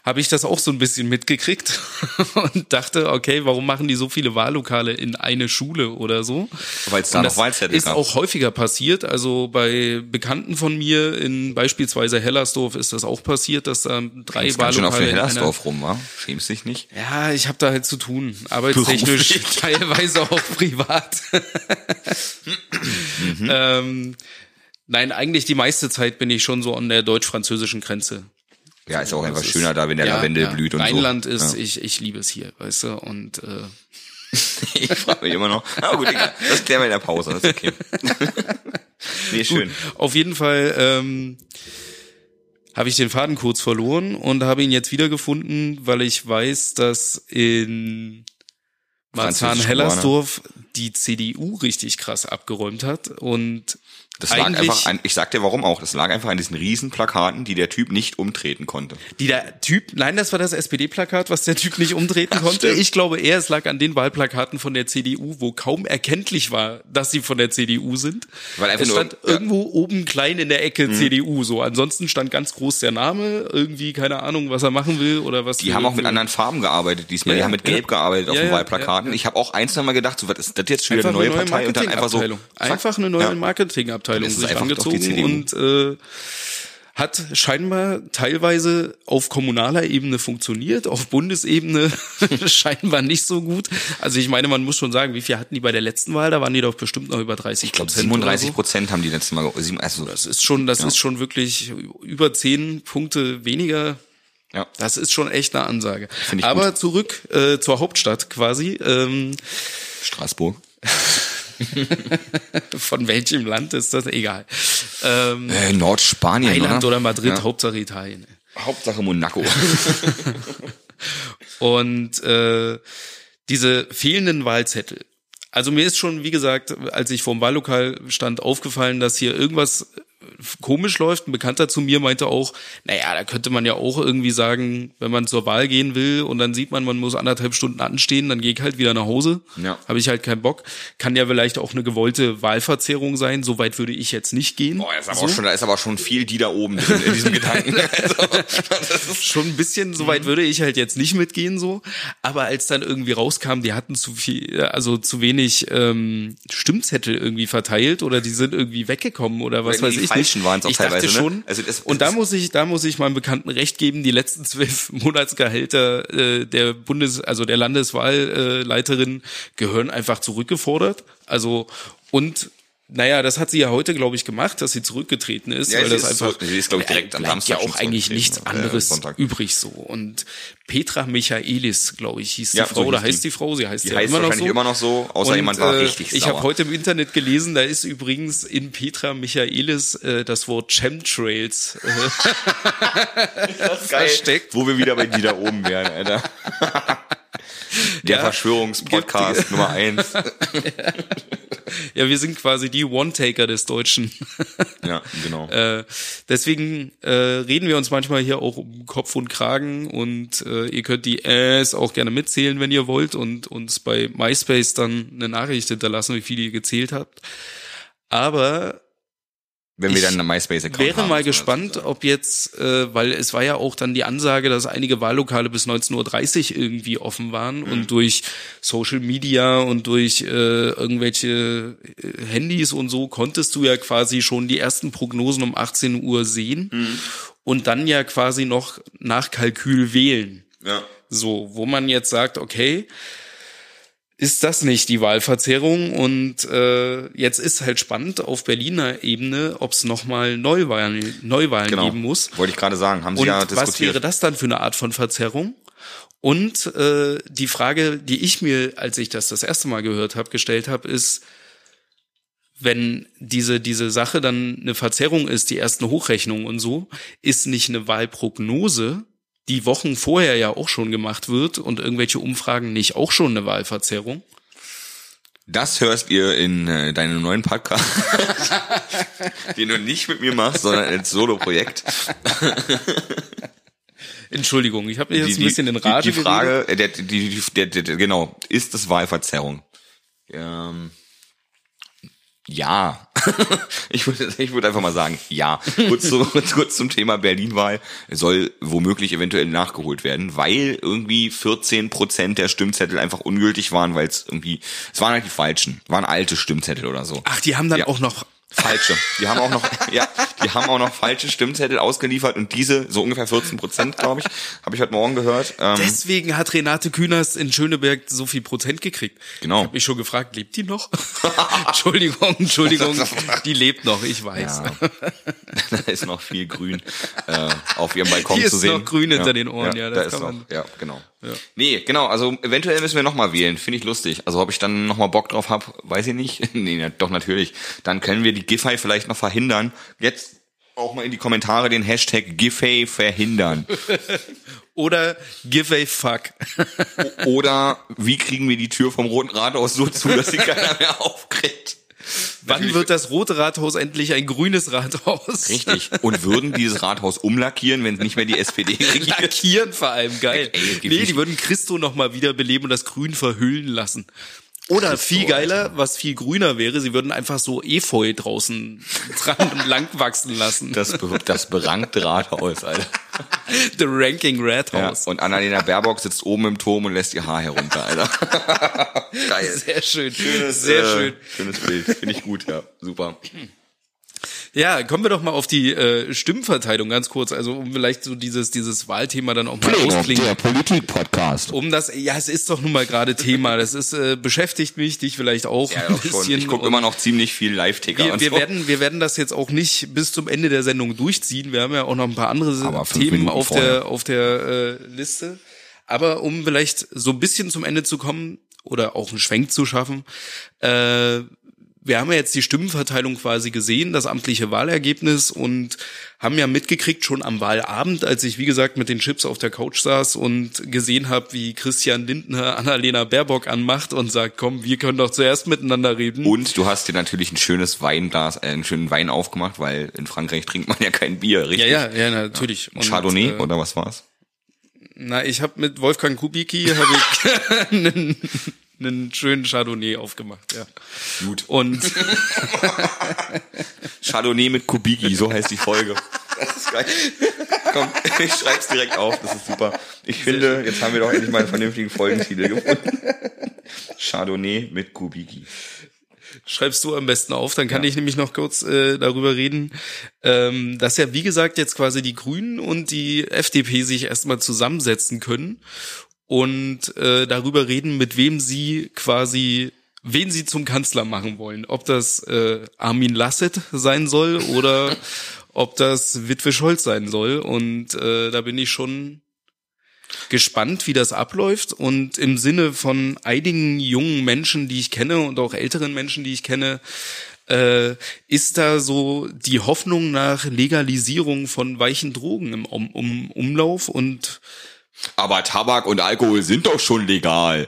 S3: habe ich das auch so ein bisschen mitgekriegt und dachte, okay, warum machen die so viele Wahllokale in eine Schule oder so?
S2: Weil es da noch Wahlzettel
S3: ist
S2: gab.
S3: auch häufiger passiert. Also bei Bekannten von mir in beispielsweise Hellersdorf ist das auch passiert, dass da drei
S2: auf
S3: Wahllokale in einer
S2: Hellersdorf rum, war? Schämst dich nicht?
S3: ja, ich habe da halt zu tun, arbeitstechnisch,
S2: Beruflich.
S3: teilweise auch privat. ähm, nein, eigentlich die meiste Zeit bin ich schon so an der deutsch-französischen Grenze.
S2: Ja, ist auch einfach
S3: Das
S2: schöner da, wenn der
S3: ja,
S2: Lavendel
S3: ja.
S2: blüht und
S3: Rheinland
S2: so.
S3: ist,
S2: Ja.
S3: ich, ich liebe es hier, weißt du, und äh,
S2: Ich frage mich immer noch. Aber gut, egal. Das klären wir in der Pause, das ist okay. nee, schön.
S3: Auf jeden Fall ähm, habe ich den Faden kurz verloren und habe ihn jetzt wiedergefunden, weil ich weiß, dass in Marzahn-Hellersdorf die CDU richtig krass abgeräumt hat und
S2: Das lag einfach an, ich sag dir warum auch, das lag einfach an diesen riesen Plakaten, die der Typ nicht umtreten konnte.
S3: die der Typ, nein, das war das SPD-Plakat, was der Typ nicht umtreten
S2: Ach,
S3: konnte.
S2: stimmt.
S3: Ich glaube eher, es lag an den Wahlplakaten von der CDU, wo kaum erkenntlich war, dass sie von der CDU sind.
S2: Weil einfach
S3: es
S2: nur-
S3: stand
S2: ja. Mhm.
S3: irgendwo oben klein in der Ecke CDU so. Ansonsten stand ganz groß der Name, irgendwie keine Ahnung, was er machen will oder was.
S2: Die haben auch mit anderen Farben gearbeitet diesmal.
S3: Ja,
S2: die
S3: ja,
S2: haben mit
S3: ja.
S2: Gelb gearbeitet auf
S3: Ja,
S2: den
S3: ja,
S2: Wahlplakaten.
S3: ja, ja.
S2: Ich habe auch eins mal gedacht, so was ist das jetzt schon wieder eine neue Partei und dann einfach so zack.
S3: Einfach eine neue
S2: Ja.
S3: Marketingabteilung
S2: Es
S3: sich angezogen und äh, hat scheinbar teilweise auf kommunaler Ebene funktioniert, auf Bundesebene scheinbar nicht so gut. Also ich meine, man muss schon sagen, wie viel hatten die bei der letzten Wahl? Da waren die doch bestimmt noch über 30
S2: Ich glaube
S3: Prozent.
S2: 37
S3: oder so.
S2: Prozent haben die letztes Mal, also
S3: Das ist schon, das ist schon wirklich über 10 Punkte weniger
S2: ja.
S3: das ist schon echt eine Ansage. Aber
S2: gut.
S3: zurück äh, zur Hauptstadt quasi. Ähm,
S2: Straßburg.
S3: von welchem Land ist das? Egal. Ähm,
S2: Äh, Nordspanien,
S3: Mailand
S2: oder?
S3: oder Madrid,
S2: Ja.
S3: Hauptsache Italien.
S2: Hauptsache Monaco.
S3: Und äh, diese fehlenden Wahlzettel. Also mir ist schon, wie gesagt, als ich vorm Wahllokal stand, aufgefallen, dass hier irgendwas komisch läuft. Ein Bekannter zu mir meinte auch, naja, da könnte man ja auch irgendwie sagen, wenn man zur Wahl gehen will und dann sieht man, man muss anderthalb Stunden anstehen, dann gehe ich halt wieder nach Hause.
S2: Ja.
S3: Habe ich halt keinen Bock. Kann ja vielleicht auch eine gewollte Wahlverzerrung sein. So weit würde ich jetzt nicht gehen.
S2: Boah, ist aber
S3: so.
S2: auch schon, da ist aber schon viel die da oben drin in diesem Gedanken. Also, das ist
S3: schon ein bisschen, so weit würde ich halt jetzt nicht mitgehen so. Aber als dann irgendwie rauskam, die hatten zu viel, also zu wenig ähm, Stimmzettel irgendwie verteilt oder die sind irgendwie weggekommen oder was weiß
S2: die
S3: ich
S2: falschen
S3: nicht.
S2: waren's auch
S3: ich
S2: teilweise,
S3: dachte
S2: ne?
S3: schon.
S2: Also das-
S3: und da muss ich, da muss ich meinem Bekannten recht geben. Die letzten zwölf Monatsgehälter äh, der Bundes, also der Landeswahlleiterin gehören einfach zurückgefordert. Also und naja, das hat sie ja heute, glaube ich, gemacht, dass sie zurückgetreten ist,
S2: Ja,
S3: weil
S2: sie
S3: das
S2: ist
S3: einfach
S2: so- sie ist, glaub ich, direkt am Samstag
S3: ja auch eigentlich nichts
S2: äh,
S3: anderes
S2: Sonntag.
S3: übrig so. Und Petra Michaelis, glaube ich, hieß die
S2: Ja,
S3: Frau,
S2: so
S3: oder heißt
S2: die.
S3: die Frau? Sie heißt
S2: Die
S3: ja
S2: heißt
S3: immer noch so.
S2: immer noch so, außer
S3: Und,
S2: jemand war
S3: äh,
S2: richtig
S3: Ich
S2: sauer.
S3: habe heute im Internet gelesen, da ist übrigens in Petra Michaelis äh, das Wort Chemtrails äh, versteckt.
S2: Wo wir wieder bei die da oben wären, Alter. Der
S3: Ja,
S2: Verschwörungspodcast Nummer eins.
S3: Ja, wir sind quasi die One-Taker des Deutschen.
S2: Ja, genau.
S3: Äh, deswegen äh, reden wir uns manchmal hier auch um Kopf und Kragen und äh, ihr könnt die Äs auch gerne mitzählen, wenn ihr wollt und uns bei MySpace dann eine Nachricht hinterlassen, wie viel ihr gezählt habt. Aber
S2: Wenn wir
S3: ich
S2: dann einen MySpace-Account
S3: wäre
S2: haben,
S3: mal
S2: muss man
S3: gespannt,
S2: dazu sagen.
S3: ob jetzt, äh, weil es war ja auch dann die Ansage, dass einige Wahllokale bis 19.30 Uhr irgendwie offen waren
S2: Mhm.
S3: und durch Social Media und durch äh, irgendwelche äh, Handys und so konntest du ja quasi schon die ersten Prognosen um 18 Uhr sehen
S2: Mhm.
S3: und dann ja quasi noch nach Kalkül wählen.
S2: Ja.
S3: So, wo man jetzt sagt, okay, ist das nicht die Wahlverzerrung und äh, jetzt ist halt spannend auf Berliner Ebene, ob es nochmal Neuwahlen, Neuwahlen
S2: Genau.
S3: geben muss.
S2: Wollte ich gerade sagen, haben Sie
S3: Und
S2: ja
S3: was
S2: diskutiert.
S3: wäre das dann für eine Art von Verzerrung? Und äh, die Frage, die ich mir, als ich das das erste Mal gehört habe, gestellt habe, ist, wenn diese diese Sache dann eine Verzerrung ist, die ersten Hochrechnungen und so, ist nicht eine Wahlprognose, die Wochen vorher ja auch schon gemacht wird und irgendwelche Umfragen nicht auch schon eine Wahlverzerrung?
S2: Das hörst ihr in äh, deinem neuen Podcast, den du nicht mit mir machst, sondern als Solo-Projekt.
S3: Entschuldigung, ich habe jetzt
S2: Die,
S3: ein bisschen in Rage
S2: die, die. Frage, äh, der, die, der, der, genau, ist es Wahlverzerrung? Ähm, ja. ich würde ich würde einfach mal sagen, ja. Kurz, zu, kurz zum Thema Berlin-Wahl soll womöglich eventuell nachgeholt werden, weil irgendwie 14 Prozent der Stimmzettel einfach ungültig waren, weil es irgendwie, es waren halt die falschen, waren alte Stimmzettel oder so.
S3: Ach, die haben dann
S2: Ja.
S3: auch noch
S2: Falsche. Die haben auch noch, ja, die haben auch noch falsche Stimmzettel ausgeliefert und diese, so ungefähr 14 Prozent, glaube ich, habe ich heute Morgen gehört. Ähm,
S3: Deswegen hat Renate Künast in Schöneberg so viel Prozent gekriegt.
S2: Genau.
S3: Ich habe mich schon gefragt, lebt die noch? Entschuldigung, Entschuldigung, die lebt noch, ich weiß.
S2: Ja. da ist noch viel Grün äh, auf ihrem Balkon
S3: Hier
S2: zu
S3: ist
S2: sehen.
S3: noch Grün hinter den Ohren, ja,
S2: da
S3: das
S2: ist
S3: kann
S2: noch,
S3: man-
S2: ja, genau. Nee, genau, also eventuell müssen wir nochmal wählen, finde ich lustig. Also ob ich dann nochmal Bock drauf hab, weiß ich nicht. nee, doch natürlich. Dann können wir die Giffey vielleicht noch verhindern. Jetzt auch mal in die Kommentare den Hashtag Giffey verhindern.
S3: Oder give a fuck.
S2: Oder wie kriegen wir die Tür vom Roten Rathaus so zu, dass sie keiner mehr aufkriegt?
S3: Wann wird das rote Rathaus endlich ein grünes Rathaus?
S2: Richtig. Und würden dieses Rathaus umlackieren, wenn nicht mehr die SPD regiert?
S3: Lackieren vor allem, geil.
S2: Ey,
S3: nee, die würden Christo noch mal wiederbeleben und das Grün verhüllen lassen. Oder viel geiler, was viel grüner wäre, sie würden einfach so Efeu draußen dran und lang wachsen lassen.
S2: Das, das berankte Rathaus, Alter.
S3: The Ranking Red
S2: Ja, und Annalena Baerbock sitzt oben im Turm und lässt ihr Haar herunter, Alter. Geil.
S3: Sehr schön.
S2: Schönes,
S3: Sehr
S2: äh,
S3: schön.
S2: Schönes Bild. Finde ich gut, ja. Super.
S3: Ja, kommen wir doch mal auf die äh, Stimmverteilung ganz kurz, also um vielleicht so dieses dieses Wahlthema dann auch mal ausklingen.
S2: Politik-Podcast.
S3: Um das, ja, es ist doch nun mal gerade Thema. Das ist äh, beschäftigt mich, dich vielleicht auch
S2: Ja,
S3: ein
S2: doch schon.
S3: bisschen.
S2: Ich gucke immer noch ziemlich viel Live-Ticker
S3: wir, wir
S2: so.
S3: werden, wir werden das jetzt auch nicht bis zum Ende der Sendung durchziehen. Wir haben ja auch noch ein paar andere Themen
S2: Minuten
S3: auf
S2: vorher.
S3: der auf der äh, Liste. Aber um vielleicht so ein bisschen zum Ende zu kommen oder auch einen Schwenk zu schaffen, äh, wir haben ja jetzt die Stimmenverteilung quasi gesehen, das amtliche Wahlergebnis und haben ja mitgekriegt schon am Wahlabend, als ich wie gesagt mit den Chips auf der Couch saß und gesehen habe, wie Christian Lindner Annalena Baerbock anmacht und sagt, komm, wir können doch zuerst miteinander reden.
S2: Und du hast dir natürlich ein schönes Weinglas, äh, einen schönen Wein aufgemacht, weil in Frankreich trinkt man ja kein Bier,
S3: ja,
S2: richtig?
S3: ja, ja, natürlich. Und,
S2: Chardonnay
S3: äh,
S2: oder was war's?
S3: Na, ich habe mit Wolfgang Kubicki habe ich einen, einen schönen Chardonnay aufgemacht, ja.
S2: Gut.
S3: Und
S2: Chardonnay mit Kubiki, so heißt die Folge. Das ist geil. Komm, ich schreib's direkt auf, das ist super. Ich finde, jetzt haben wir doch endlich mal einen vernünftigen Folgentitel gefunden. Chardonnay mit Kubiki.
S3: schreibst du am besten auf, dann kann ich nämlich noch kurz äh, darüber reden, ähm, dass ja wie gesagt jetzt quasi die Grünen und die FDP sich erstmal zusammensetzen können und äh, darüber reden, mit wem sie quasi wen sie zum Kanzler machen wollen. Ob das äh, Armin Lasset sein soll oder ob das Witwe Scholz sein soll. Und äh, da bin ich schon gespannt, wie das abläuft. Und im Sinne von einigen jungen Menschen, die ich kenne und auch älteren Menschen, die ich kenne, äh, ist da so die Hoffnung nach Legalisierung von weichen Drogen im um um Umlauf und
S2: Aber Tabak und Alkohol sind doch schon legal.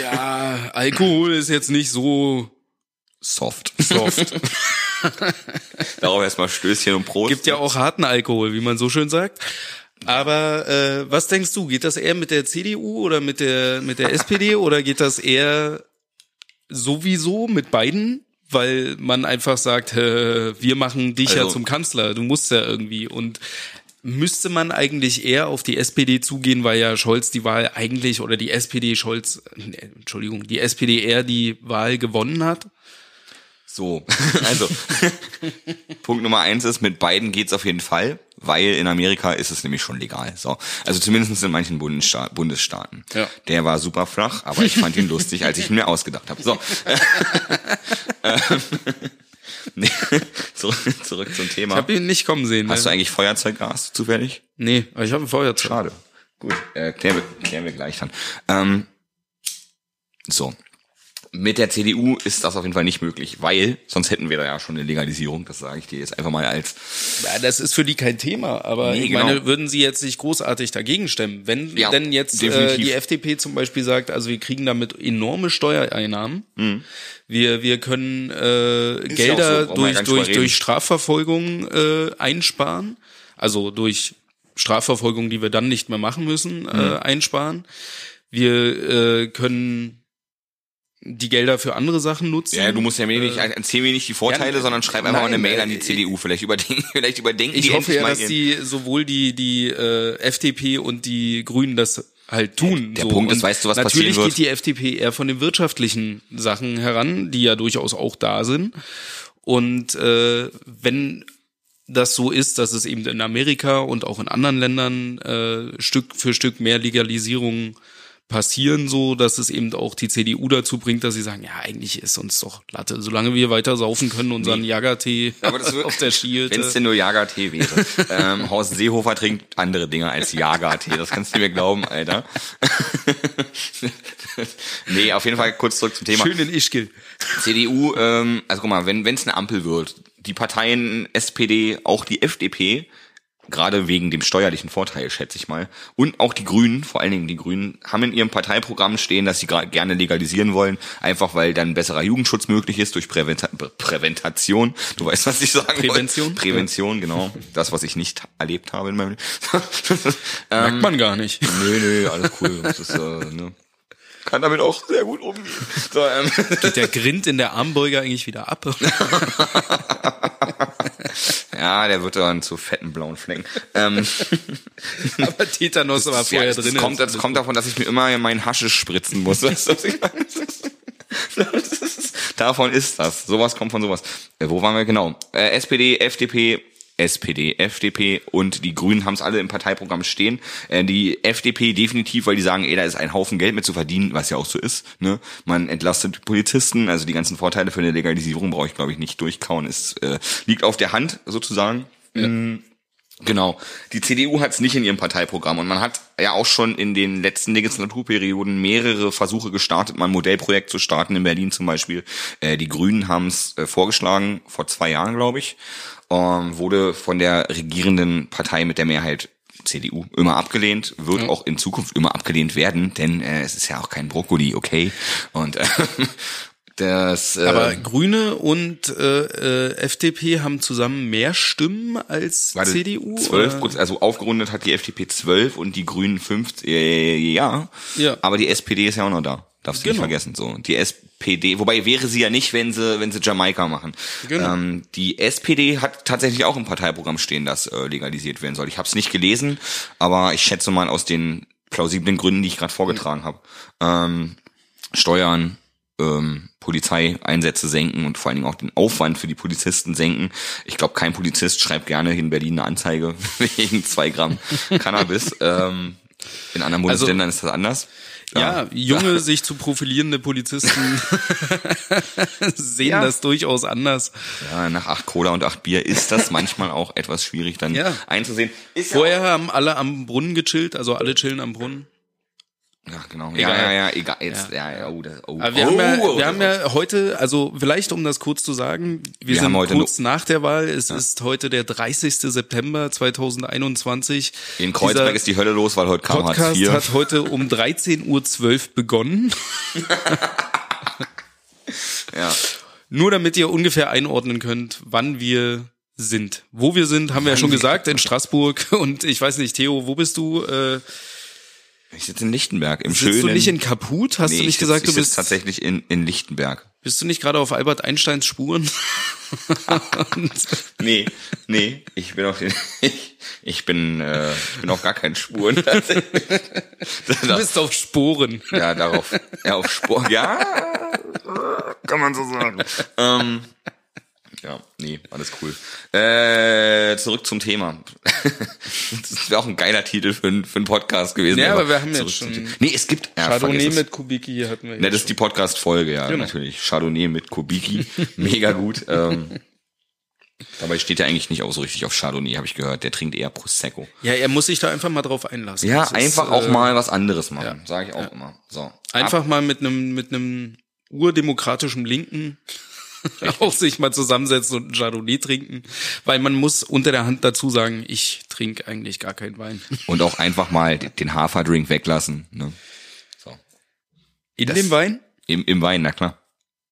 S3: ja, Alkohol ist jetzt nicht so
S2: Soft.
S3: soft.
S2: Darauf erstmal Stößchen und Prost.
S3: Gibt ja auch harten Alkohol, wie man so schön sagt. Aber äh, was denkst du, geht das eher mit der CDU oder mit der mit der SPD oder geht das eher sowieso mit beiden, weil man einfach sagt, äh, wir machen dich ja
S2: Also-
S3: zum Kanzler, du musst ja irgendwie und müsste man eigentlich eher auf die SPD zugehen, weil ja Scholz die Wahl eigentlich oder die SPD Scholz, äh, Entschuldigung, die SPD eher die Wahl gewonnen hat?
S2: So, also Punkt Nummer eins ist, mit beiden geht's auf jeden Fall. weil in Amerika ist es nämlich schon legal. So, also zumindest in manchen Bundessta Bundesstaaten.
S3: Ja.
S2: Der war super flach, aber ich fand ihn lustig, als ich ihn mir ausgedacht habe. So. Nee, zurück, zurück zum Thema.
S3: Ich habe ihn nicht kommen sehen.
S2: Hast
S3: ne?
S2: du eigentlich Feuerzeuggas zufällig?
S3: Nee, aber ich habe ein Feuerzeug.
S2: Schade. Gut, äh, klären, wir, klären wir gleich dann. Ähm, so. Mit der CDU ist das auf jeden Fall nicht möglich, weil sonst hätten wir da ja schon eine Legalisierung. Das sage ich dir jetzt einfach mal als
S3: Ja, das ist für die kein Thema, aber
S2: Nee,
S3: ich
S2: genau.
S3: meine, würden sie jetzt nicht großartig dagegen stemmen? Wenn
S2: Ja,
S3: denn jetzt äh, die FDP zum Beispiel sagt, also wir kriegen damit enorme Steuereinnahmen, wir, wir können äh,
S2: Mhm. ja
S3: Gelder
S2: auch so,
S3: durch, durch, durch. Strafverfolgung äh, einsparen, also durch Strafverfolgung, die wir dann nicht mehr machen müssen,
S2: Mhm.
S3: äh, einsparen. Wir äh, können die Gelder für andere Sachen nutzen.
S2: Ja, du musst ja mir nicht, erzähl mir nicht die Vorteile,
S3: ja,
S2: sondern schreib einfach mal eine
S3: nein,
S2: Mail an die
S3: äh,
S2: CDU. Vielleicht überdenken, vielleicht überdenken
S3: Ich
S2: die
S3: hoffe
S2: endlich
S3: ja, dass die sowohl die die äh, FDP und die Grünen das halt tun.
S2: Der
S3: so.
S2: Punkt ist,
S3: Und
S2: weißt du, was
S3: natürlich
S2: passieren wird?
S3: geht die FDP eher von den wirtschaftlichen Sachen heran, die ja durchaus auch da sind. Und äh, wenn das so ist, dass es eben in Amerika und auch in anderen Ländern äh, Stück für Stück mehr Legalisierungen passieren, so dass es eben auch die CDU dazu bringt, dass sie sagen, ja, eigentlich ist uns doch Latte, solange wir weiter saufen können, unseren Jagertee
S2: Aber das wird-
S3: auf der Skihütte.
S2: Wenn es denn nur Jagertee wäre. ähm, Horst Seehofer trinkt andere Dinge als Jagertee. Das kannst du mir glauben, Alter. nee, auf jeden Fall kurz zurück zum Thema.
S3: Schön in Ischgl.
S2: CDU, ähm, also guck mal, wenn es eine Ampel wird, die Parteien SPD, auch die FDP, gerade wegen dem steuerlichen Vorteil, schätze ich mal, und auch die Grünen, vor allen Dingen die Grünen, haben in ihrem Parteiprogramm stehen, dass sie gerne legalisieren wollen, einfach weil dann besserer Jugendschutz möglich ist durch Präventa Prä- Präventation. Du weißt, was ich sagen
S3: Prävention?
S2: wollte. Prävention, genau. Das, was ich nicht erlebt habe in meinem Leben.
S3: Merkt man gar nicht.
S2: Nö, nö, alles cool. Das ist, äh, ne. Kann damit auch sehr gut umgehen. So, ähm,
S3: Geht der Grind in der Armbeuge eigentlich wieder ab?
S2: Ja, der wird dann zu fetten blauen Flecken. Ähm,
S3: Aber Tetanus war
S2: das, ja,
S3: vorher
S2: das,
S3: drin.
S2: kommt, das kommt davon, dass ich mir immer meinen Haschisch spritzen muss. Weißt du, was ich meine? Das ist, davon ist das. Sowas kommt von sowas. Äh, wo waren wir genau? Äh, SPD, FDP, SPD, FDP und die Grünen haben es alle im Parteiprogramm stehen. Äh, die FDP definitiv, weil die sagen, ey, da ist ein Haufen Geld mit zu verdienen, was ja auch so ist. Ne? Man entlastet die Polizisten, also die ganzen Vorteile für eine Legalisierung brauche ich, glaube ich, nicht durchkauen. Es äh, liegt auf der Hand sozusagen. Genau. Die CDU hat es nicht in ihrem Parteiprogramm und man hat ja auch schon in den letzten Legislaturperioden mehrere Versuche gestartet, mal ein Modellprojekt zu starten, in Berlin zum Beispiel. Äh, die Grünen haben es äh, vorgeschlagen, vor zwei Jahren, glaube ich, ähm, wurde von der regierenden Partei mit der Mehrheit CDU immer abgelehnt, wird auch in Zukunft immer abgelehnt werden, denn äh, es ist ja auch kein Brokkoli, okay? Und äh, das äh,
S3: Aber Grüne und äh, äh, FDP haben zusammen mehr Stimmen als
S2: Warte,
S3: CDU?
S2: 12
S3: oder?
S2: Prozent, also aufgerundet hat die FDP 12 und die Grünen 5, äh, ja.
S3: Ja.
S2: Aber die SPD ist ja auch noch da. Darfst du nicht
S3: Genau.
S2: vergessen, so. Die SPD, wobei wäre sie ja nicht, wenn sie, wenn sie Jamaika machen.
S3: Genau.
S2: Ähm, die SPD hat tatsächlich auch im Parteiprogramm stehen, dass äh, legalisiert werden soll. Ich habe es nicht gelesen, aber ich schätze mal aus den plausiblen Gründen, die ich gerade vorgetragen habe. Ähm, Steuern, ähm, Polizeieinsätze senken und vor allen Dingen auch den Aufwand für die Polizisten senken. Ich glaube, kein Polizist schreibt gerne in Berlin eine Anzeige wegen zwei Gramm Cannabis. ähm, in anderen
S3: Also-
S2: Bundesländern ist das anders.
S3: Ja, junge, sich zu profilierende Polizisten sehen
S2: Ja.
S3: das durchaus anders.
S2: Ja, nach acht Cola und acht Bier ist das manchmal auch etwas schwierig dann
S3: Ja.
S2: einzusehen. Ist
S3: Vorher haben alle am Brunnen gechillt, also alle chillen am Brunnen.
S2: Ja, ja genau.
S3: Egal.
S2: Ja, ja, ja, egal. Jetzt, ja, ja, oh, das, oh,
S3: Aber wir,
S2: oh,
S3: haben, ja,
S2: oh,
S3: wir haben ja heute, also vielleicht um das kurz zu sagen, wir,
S2: Wir
S3: sind
S2: heute
S3: kurz nach der Wahl. Es ist heute der 30. September 2021.
S2: in Kreuzberg
S3: Dieser
S2: ist die Hölle los, weil heute kam Hartz
S3: Podcast
S2: IV.
S3: hat heute um 13.12 Uhr begonnen.
S2: ja.
S3: Nur damit ihr ungefähr einordnen könnt, wann wir sind. Wo wir sind, haben wir ja schon gesagt, in Straßburg. Und ich weiß nicht, Theo, wo bist du? Äh,
S2: Ich sitze in Lichtenberg, im
S3: sitzt
S2: schönen...
S3: du nicht in Kaput? Hast
S2: nee,
S3: du
S2: ich
S3: nicht gesagt, du bist
S2: tatsächlich in, in Lichtenberg.
S3: Bist du nicht gerade auf Albert Einsteins Spuren?
S2: Nee, nee, ich bin auf den, ich, ich bin, äh, ich bin auf gar keinen Spuren.
S3: du bist auf Sporen.
S2: ja, darauf, ja, auf Spur, ja, kann man so sagen. Ähm, Ja, nee, alles cool. Äh, zurück zum Thema. das wäre auch ein geiler Titel für, ein, für einen Podcast gewesen.
S3: Ja, aber wir haben jetzt schon.
S2: Nee, es gibt... Ja,
S3: Chardonnay mit Kubiki hatten wir
S2: Ne, das ist die Podcast-Folge, ja,
S3: Genau.
S2: natürlich. Chardonnay mit Kubiki. Mega gut. Ähm, dabei steht er eigentlich nicht auch so richtig auf Chardonnay, habe ich gehört. Der trinkt eher Prosecco.
S3: Ja, er muss sich da einfach mal drauf einlassen.
S2: Ja,
S3: Das ist,
S2: einfach auch
S3: äh,
S2: mal was anderes machen,
S3: ja.
S2: sage ich auch immer. So.
S3: Einfach mal mit einem mit einem urdemokratischen Linken auch sich mal zusammensetzen und einen Chardonnay trinken, weil man muss unter der Hand dazu sagen, ich trinke eigentlich gar keinen Wein.
S2: Und auch einfach mal den Haferdrink weglassen. Ne? So.
S3: In
S2: Das-
S3: dem Wein
S2: Im, Im Wein, na klar.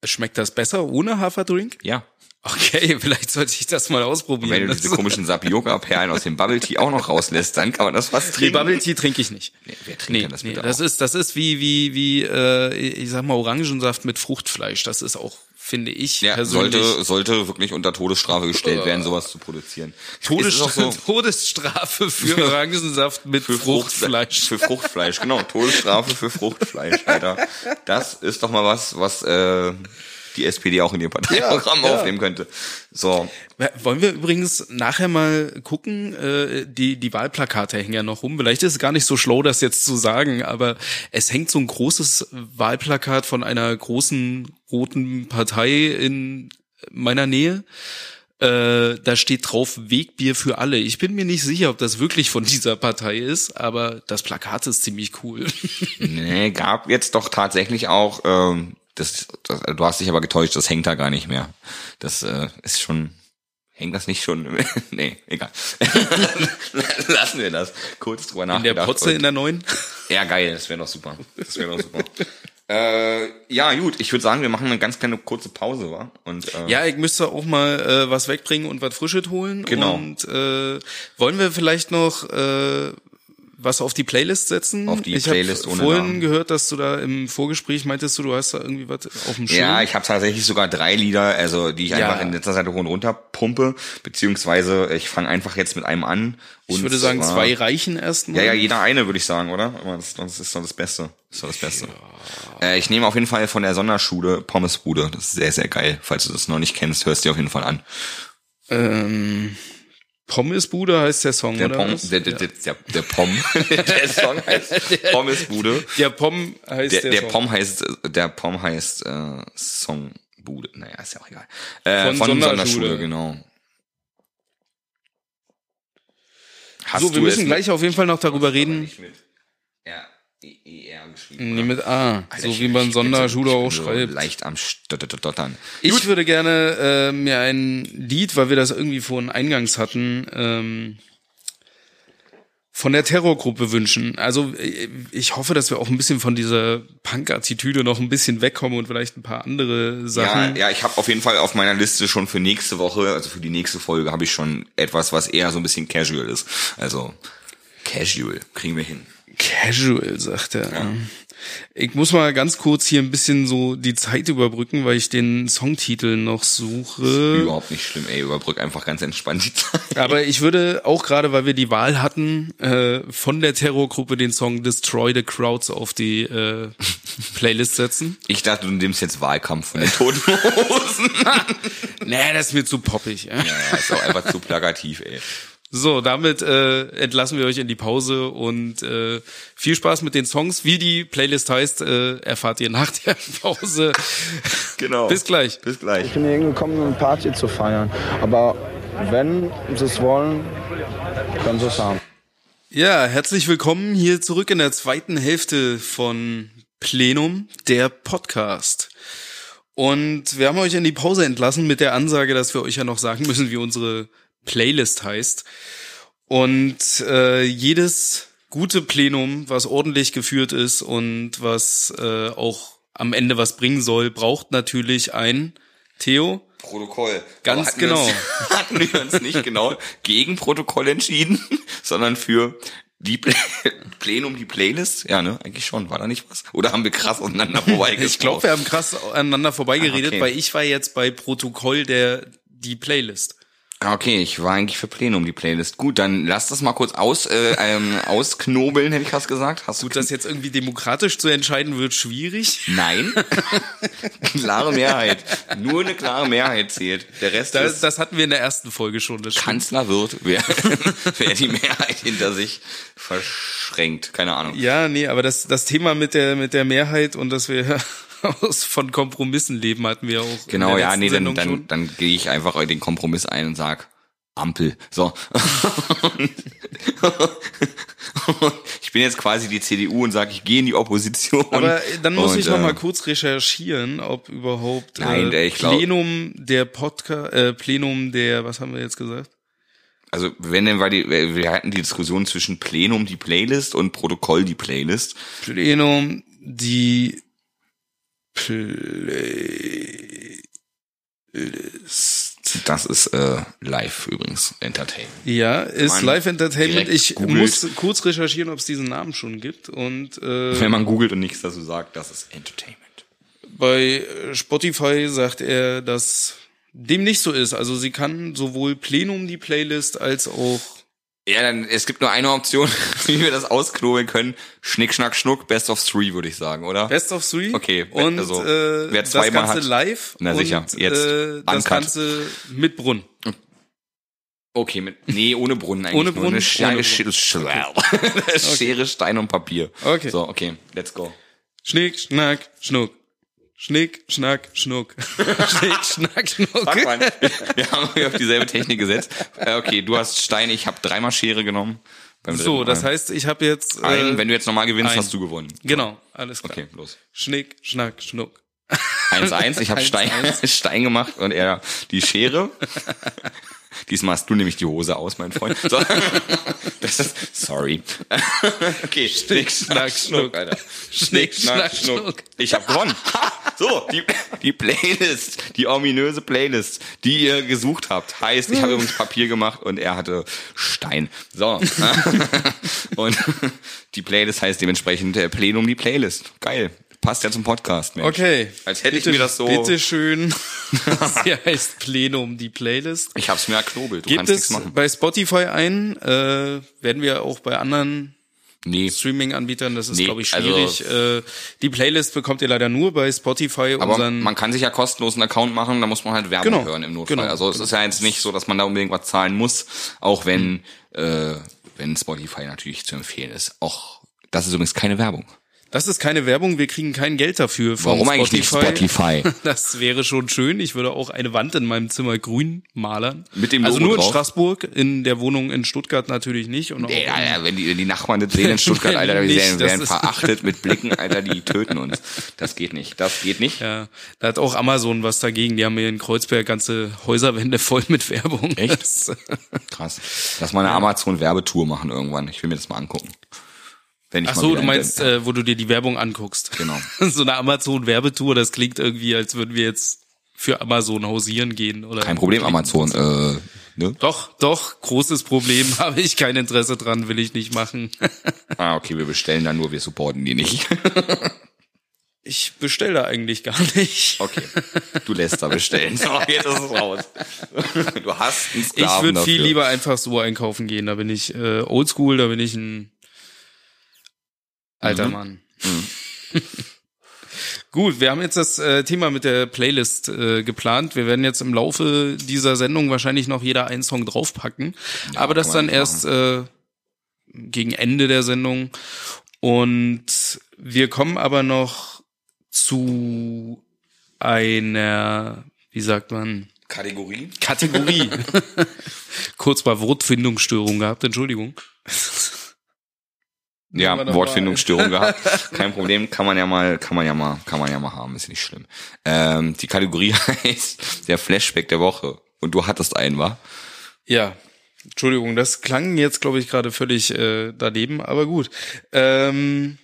S3: schmeckt das besser ohne Haferdrink?
S2: Ja.
S3: Okay, vielleicht sollte ich das mal ausprobieren.
S2: Wenn du diese komischen Sapioca-Perlen aus dem Bubble Tea auch noch rauslässt, dann kann man das fast
S3: Nee,
S2: trinken.
S3: Bubble Tea trinke ich nicht.
S2: Nee, wer trinkt
S3: Nee,
S2: denn das
S3: nee,
S2: bitte
S3: das
S2: auch?
S3: ist das ist wie wie wie äh, ich sag mal Orangensaft mit Fruchtfleisch. Das ist auch finde ich
S2: Ja,
S3: persönlich
S2: sollte, sollte wirklich unter Todesstrafe gestellt werden, sowas zu produzieren.
S3: Todesstrafe,
S2: so
S3: Todesstrafe für Orangensaft mit
S2: für
S3: Fruchtfleisch.
S2: Für Fruchtfleisch, genau. Todesstrafe für Fruchtfleisch, Alter. Das ist doch mal was, was äh, die SPD auch in ihr Parteiprogramm
S3: Ja, ja.
S2: aufnehmen könnte. So,
S3: Wollen wir übrigens nachher mal gucken, äh, die, die Wahlplakate hängen ja noch rum. Vielleicht ist es gar nicht so schlau, das jetzt zu sagen, aber es hängt so ein großes Wahlplakat von einer großen roten Partei in meiner Nähe. Äh, da steht drauf Wegbier für alle. Ich bin mir nicht sicher, ob das wirklich von dieser Partei ist, aber das Plakat ist ziemlich cool.
S2: nee, gab jetzt doch tatsächlich auch, ähm, das, das, du hast dich aber getäuscht, das hängt da gar nicht mehr. Das äh, ist schon, hängt das nicht schon? nee, egal. Lassen wir das. Kurz drüber
S3: In der. Potze in der neuen.
S2: Ja, geil, das wäre doch super. Das wäre doch super. äh, ja, gut, ich würde sagen, wir machen eine ganz kleine kurze Pause, wa? Und äh,
S3: Ja, ich müsste auch mal äh, was wegbringen und was Frisches holen.
S2: Genau.
S3: Und äh, wollen wir vielleicht noch äh, was auf die Playlist setzen?
S2: Auf die
S3: ich
S2: Playlist ohne
S3: vorhin
S2: Namen.
S3: gehört, dass du da im Vorgespräch meintest, du, du hast da irgendwie was auf dem Schirm.
S2: Ja, ich habe tatsächlich sogar drei Lieder, also die ich
S3: Ja.
S2: einfach in letzter Zeit hoch und runter pumpe, beziehungsweise ich fange einfach jetzt mit einem an.
S3: ich würde sagen,
S2: zwar-
S3: zwei reichen erstmal.
S2: Ja, ja, jeder eine, würde ich sagen, oder? Aber Das, das ist doch das Beste. Das ist doch das Beste. Äh, ich nehme auf jeden Fall von der Sonderschule Pommesbude. Das ist sehr, sehr geil. Falls du das noch nicht kennst, hörst dir auf jeden Fall an.
S3: Ähm, Pommesbude heißt der Song,
S2: Der
S3: oder
S2: Pom,
S3: was?
S2: der, der, der, der, der Pom, der Song heißt Pommesbude.
S3: Der Pom heißt
S2: Der,
S3: der,
S2: der
S3: Song.
S2: Pom heißt, der Pom heißt äh, Songbude. Naja, ist ja auch egal. Äh,
S3: Von
S2: von,
S3: Sonderschule.
S2: Sonderschule. genau. Hast
S3: so, wir müssen gleich auf jeden Fall noch darüber reden.
S2: Nicht mit R, E, geschrieben.
S3: Nee, mit A,
S2: Alter,
S3: so
S2: ich-
S3: wie man Sonderschule
S2: so-
S3: auch schreibt.
S2: Leicht am Stottern.
S3: Ich würde gerne äh, mir ein Lied, weil wir das irgendwie vorhin eingangs hatten, ähm, von der Terrorgruppe wünschen. Also äh, ich hoffe, dass wir auch ein bisschen von dieser Punk-Attitüde noch ein bisschen wegkommen und vielleicht ein paar andere
S2: Ja,
S3: Sachen.
S2: ja, ich habe auf jeden Fall auf meiner Liste schon für nächste Woche, also für die nächste Folge, habe ich schon etwas, was eher so ein bisschen casual ist. Also casual kriegen wir hin.
S3: Casual, sagt er. Ich muss mal ganz kurz hier ein bisschen so die Zeit überbrücken, weil ich den Songtitel noch suche.
S2: Überhaupt nicht schlimm, ey, überbrück einfach ganz entspannt die Zeit.
S3: Aber ich würde auch gerade, weil wir die Wahl hatten, äh, von der Terrorgruppe den Song Destroy the Crowds auf die äh, Playlist setzen.
S2: Ich dachte, du nimmst jetzt Wahlkampf von den Toten Hosen.
S3: Nee, das ist mir zu poppig. Ja.
S2: ja, ja, ist auch einfach zu plakativ, ey.
S3: So, damit äh, entlassen wir euch in die Pause und äh, viel Spaß mit den Songs. Wie die Playlist heißt, äh, erfahrt ihr nach der Pause.
S2: Genau.
S3: Bis gleich.
S2: Bis gleich.
S4: Ich bin hier hingekommen, um eine Party zu feiern. Aber wenn sie es wollen, können sie es haben.
S3: Ja, herzlich willkommen hier zurück in der zweiten Hälfte von Plenum, der Podcast. Und wir haben euch in die Pause entlassen mit der Ansage, dass wir euch ja noch sagen müssen, wie unsere Playlist heißt. Und äh, jedes gute Plenum, was ordentlich geführt ist und was äh, auch am Ende was bringen soll, braucht natürlich ein Theo.
S2: Protokoll.
S3: Ganz
S2: hatten wir
S3: genau.
S2: Uns, hatten wir uns nicht genau gegen Protokoll entschieden, sondern für die Pl Plenum, die Playlist? Ja, ne? Eigentlich schon. War da nicht was? Oder haben wir krass aneinander vorbeigesprochen?
S3: Ich glaube, wir haben krass aneinander vorbeigeredet,
S2: Ah, okay.
S3: weil ich war jetzt bei Protokoll der die Playlist.
S2: Ah, Okay, ich war eigentlich für Plenum, die Playlist. Gut, dann lass das mal kurz aus, äh, ähm, ausknobeln, hätte ich fast gesagt. Hast du
S3: Gut, das jetzt irgendwie demokratisch zu entscheiden wird schwierig.
S2: Nein. klare Mehrheit. Nur eine klare Mehrheit zählt. Der Rest
S3: Das,
S2: ist
S3: das hatten wir in der ersten Folge schon. Das.
S2: Kanzler wird, wer, wer die Mehrheit hinter sich verschränkt. Keine Ahnung.
S3: Ja, nee, aber das, das Thema mit der, mit der Mehrheit und dass wir aus, von Kompromissen leben, hatten wir auch.
S2: Genau, ja, nee, dann,
S3: Sendung
S2: dann,
S3: schon.
S2: dann gehe ich einfach den Kompromiss ein und sag Ampel. So. ich bin jetzt quasi die CDU und sage, ich gehe in die Opposition.
S3: Aber äh, dann muss
S2: Und,
S3: ich noch
S2: äh,
S3: mal kurz recherchieren, ob überhaupt
S2: Nein,
S3: äh,
S2: ich glaub-
S3: Plenum der Podcast, äh, Plenum der, was haben wir jetzt gesagt?
S2: Also wenn denn war die, wir hatten die Diskussion zwischen Plenum die Playlist und Protokoll die Playlist.
S3: Plenum die Playlist.
S2: Das ist äh, live übrigens Entertainment.
S3: Ja, ist Live Entertainment. Ich
S2: googelt.
S3: muss kurz recherchieren, ob es diesen Namen schon gibt. Und äh,
S2: Wenn man googelt und nichts dazu sagt, das ist Entertainment.
S3: bei Spotify sagt er, dass dem nicht so ist. Also sie kann sowohl Plenum die Playlist als auch
S2: Ja, dann es gibt nur eine Option, wie wir das ausknobeln können. Schnick, schnack, schnuck, best of three, würde ich sagen, oder?
S3: Best of Three.
S2: Okay,
S3: und
S2: also,
S3: äh,
S2: wer
S3: das
S2: zweimal
S3: Ganze
S2: hat-
S3: live
S2: Na sicher,
S3: und
S2: jetzt
S3: äh, das
S2: uncut.
S3: Ganze mit Brunn.
S2: Okay, mit nee, ohne Brunnen eigentlich.
S3: Ohne. Brunnen?
S2: Eine Schere,
S3: Ohne
S2: Schere, Schere, Stein und Papier.
S3: Okay.
S2: So, okay, let's go.
S3: Schnick, schnack, schnuck. Schnick, schnack, schnuck. Schnick, schnack, schnuck.
S2: Fuck, Mann. Wir haben hier auf dieselbe Technik gesetzt. Äh, Okay, du hast Stein, ich habe dreimal Schere genommen.
S3: So, das heißt, ich habe jetzt äh,
S2: Ein, wenn du jetzt nochmal gewinnst,
S3: ein.
S2: hast du gewonnen.
S3: genau, alles klar.
S2: Okay, los.
S3: Schnick, schnack, schnuck.
S2: 1-1, ich habe Stein,
S3: 1-1.
S2: Stein gemacht und er die Schere. Diesmal hast du nämlich die Hose aus, mein Freund. So. Das ist, sorry. Okay, Schnick, Schnack, Schnuck, Alter. Schnick, Schnack, Schnuck. Ich habe gewonnen. So, die, die Playlist, die ominöse Playlist, die ihr gesucht habt, heißt, ich habe übrigens Papier gemacht und er hatte Stein. So. Und die Playlist heißt dementsprechend äh, Plenum die Playlist. Geil. Passt ja zum Podcast, Mensch.
S3: Okay.
S2: Als hätte
S3: bitte,
S2: ich mir das so.
S3: Bitte schön. Sie heißt Plenum, die Playlist.
S2: Ich hab's mir erknobelt. Du
S3: Gibt
S2: kannst nichts
S3: es
S2: machen.
S3: bei Spotify ein, äh, werden wir auch bei anderen
S2: Nee.
S3: Streaming-Anbietern, das ist,
S2: Nee,
S3: glaube ich,
S2: also-
S3: schwierig. äh, die Playlist bekommt ihr leider nur bei Spotify.
S2: Aber man kann sich ja kostenlos einen Account machen, da muss man halt Werbung
S3: Genau,
S2: hören im Notfall.
S3: genau,
S2: also es ist ja jetzt nicht so, dass man da unbedingt was zahlen muss, auch wenn, äh, wenn Spotify natürlich zu empfehlen ist. Auch das ist übrigens keine Werbung.
S3: Das ist keine Werbung, wir kriegen kein Geld dafür von
S2: Warum eigentlich
S3: Spotify.
S2: nicht Spotify?
S3: Das wäre schon schön. Ich würde auch eine Wand in meinem Zimmer grün malern.
S2: Mit dem
S3: Also
S2: Logo
S3: nur in
S2: drauf?
S3: Straßburg, in der Wohnung in Stuttgart natürlich nicht. Und in-
S2: Alter, wenn die, wenn die Nachbarn das sehen in Stuttgart, Alter, wir
S3: Nicht,
S2: werden, verachtet mit Blicken, Alter, die töten uns. Das geht nicht. Das geht nicht.
S3: Ja, da hat auch Amazon was dagegen. Die haben hier in Kreuzberg ganze Häuserwände voll mit Werbung.
S2: Echt?
S3: Das,
S2: Krass. Lass mal eine Amazon-Werbetour machen irgendwann. Ich will mir das mal angucken. Wenn ich
S3: ach so, du meinst,
S2: in-
S3: äh, wo du dir die Werbung anguckst.
S2: Genau.
S3: so eine Amazon-Werbetour, das klingt irgendwie, als würden wir jetzt für Amazon hausieren gehen. Oder
S2: Kein Problem, Amazon. Äh, ne?
S3: Doch, doch, großes Problem, habe ich kein Interesse dran, will ich nicht machen.
S2: Ah, okay, wir bestellen dann nur, wir supporten die nicht.
S3: Ich bestelle da eigentlich gar nicht.
S2: Okay, du lässt da bestellen. So, jetzt ist es raus. Du hast einen
S3: Ich
S2: Sklaven
S3: würde viel lieber einfach so einkaufen gehen. Da bin ich äh, oldschool, da bin ich ein alter
S2: Mhm.
S3: Mann. Gut, wir haben jetzt das äh, Thema mit der Playlist äh, geplant. Wir werden jetzt im Laufe dieser Sendung wahrscheinlich noch jeder einen Song draufpacken.
S2: Ja,
S3: aber das dann erst äh, gegen Ende der Sendung. Und wir kommen aber noch zu einer, wie sagt man,
S2: Kategorie?
S3: Kategorie. Kurz mal Wortfindungsstörung gehabt, Entschuldigung.
S2: Ja, Wortfindungsstörung gehabt. Kein Problem, kann man ja mal, kann man ja mal, kann man ja mal haben, ist nicht schlimm. Ähm, die Kategorie heißt der Flashback der Woche. Und du hattest einen, war?
S3: Ja, Entschuldigung, das klang jetzt, glaube ich, gerade völlig äh, daneben, aber gut. Ähm,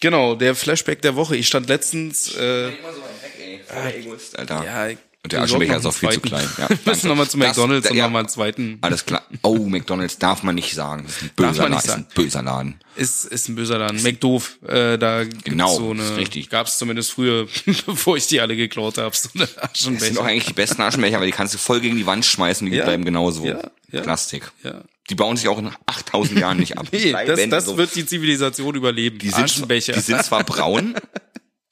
S3: genau, der Flashback der Woche. Ich stand letztens, äh,
S2: Immer so ein Weg, ey. Voller Egoist, Alter.
S3: ja,
S2: Und der Aschenbecher ist auch viel zu klein. Ja,
S3: Wir müssen nochmal zu
S2: Das-
S3: McDonalds und
S2: ja,
S3: nochmal einen zweiten.
S2: Alles klar. Oh, McDonalds darf man nicht sagen. Das ist ein böser Laden. Ist ein böser Laden.
S3: Ist, ist ein böser Laden. McDoof, äh, da gibt's
S2: Genau,
S3: so
S2: ist
S3: eine,
S2: richtig.
S3: gab's zumindest früher, bevor ich die alle geklaut habe, so eine
S2: Das sind doch
S3: Aschenbecher.
S2: eigentlich die besten Aschenbecher, weil die kannst du voll gegen die Wand schmeißen, die
S3: Ja.
S2: bleiben genauso.
S3: Ja, ja.
S2: Plastik.
S3: Ja.
S2: Die bauen sich auch in 8000 Jahren nicht ab.
S3: Nee, das, das
S2: so.
S3: wird die Zivilisation überleben.
S2: die sind,
S3: Aschenbecher.
S2: die sind zwar braun,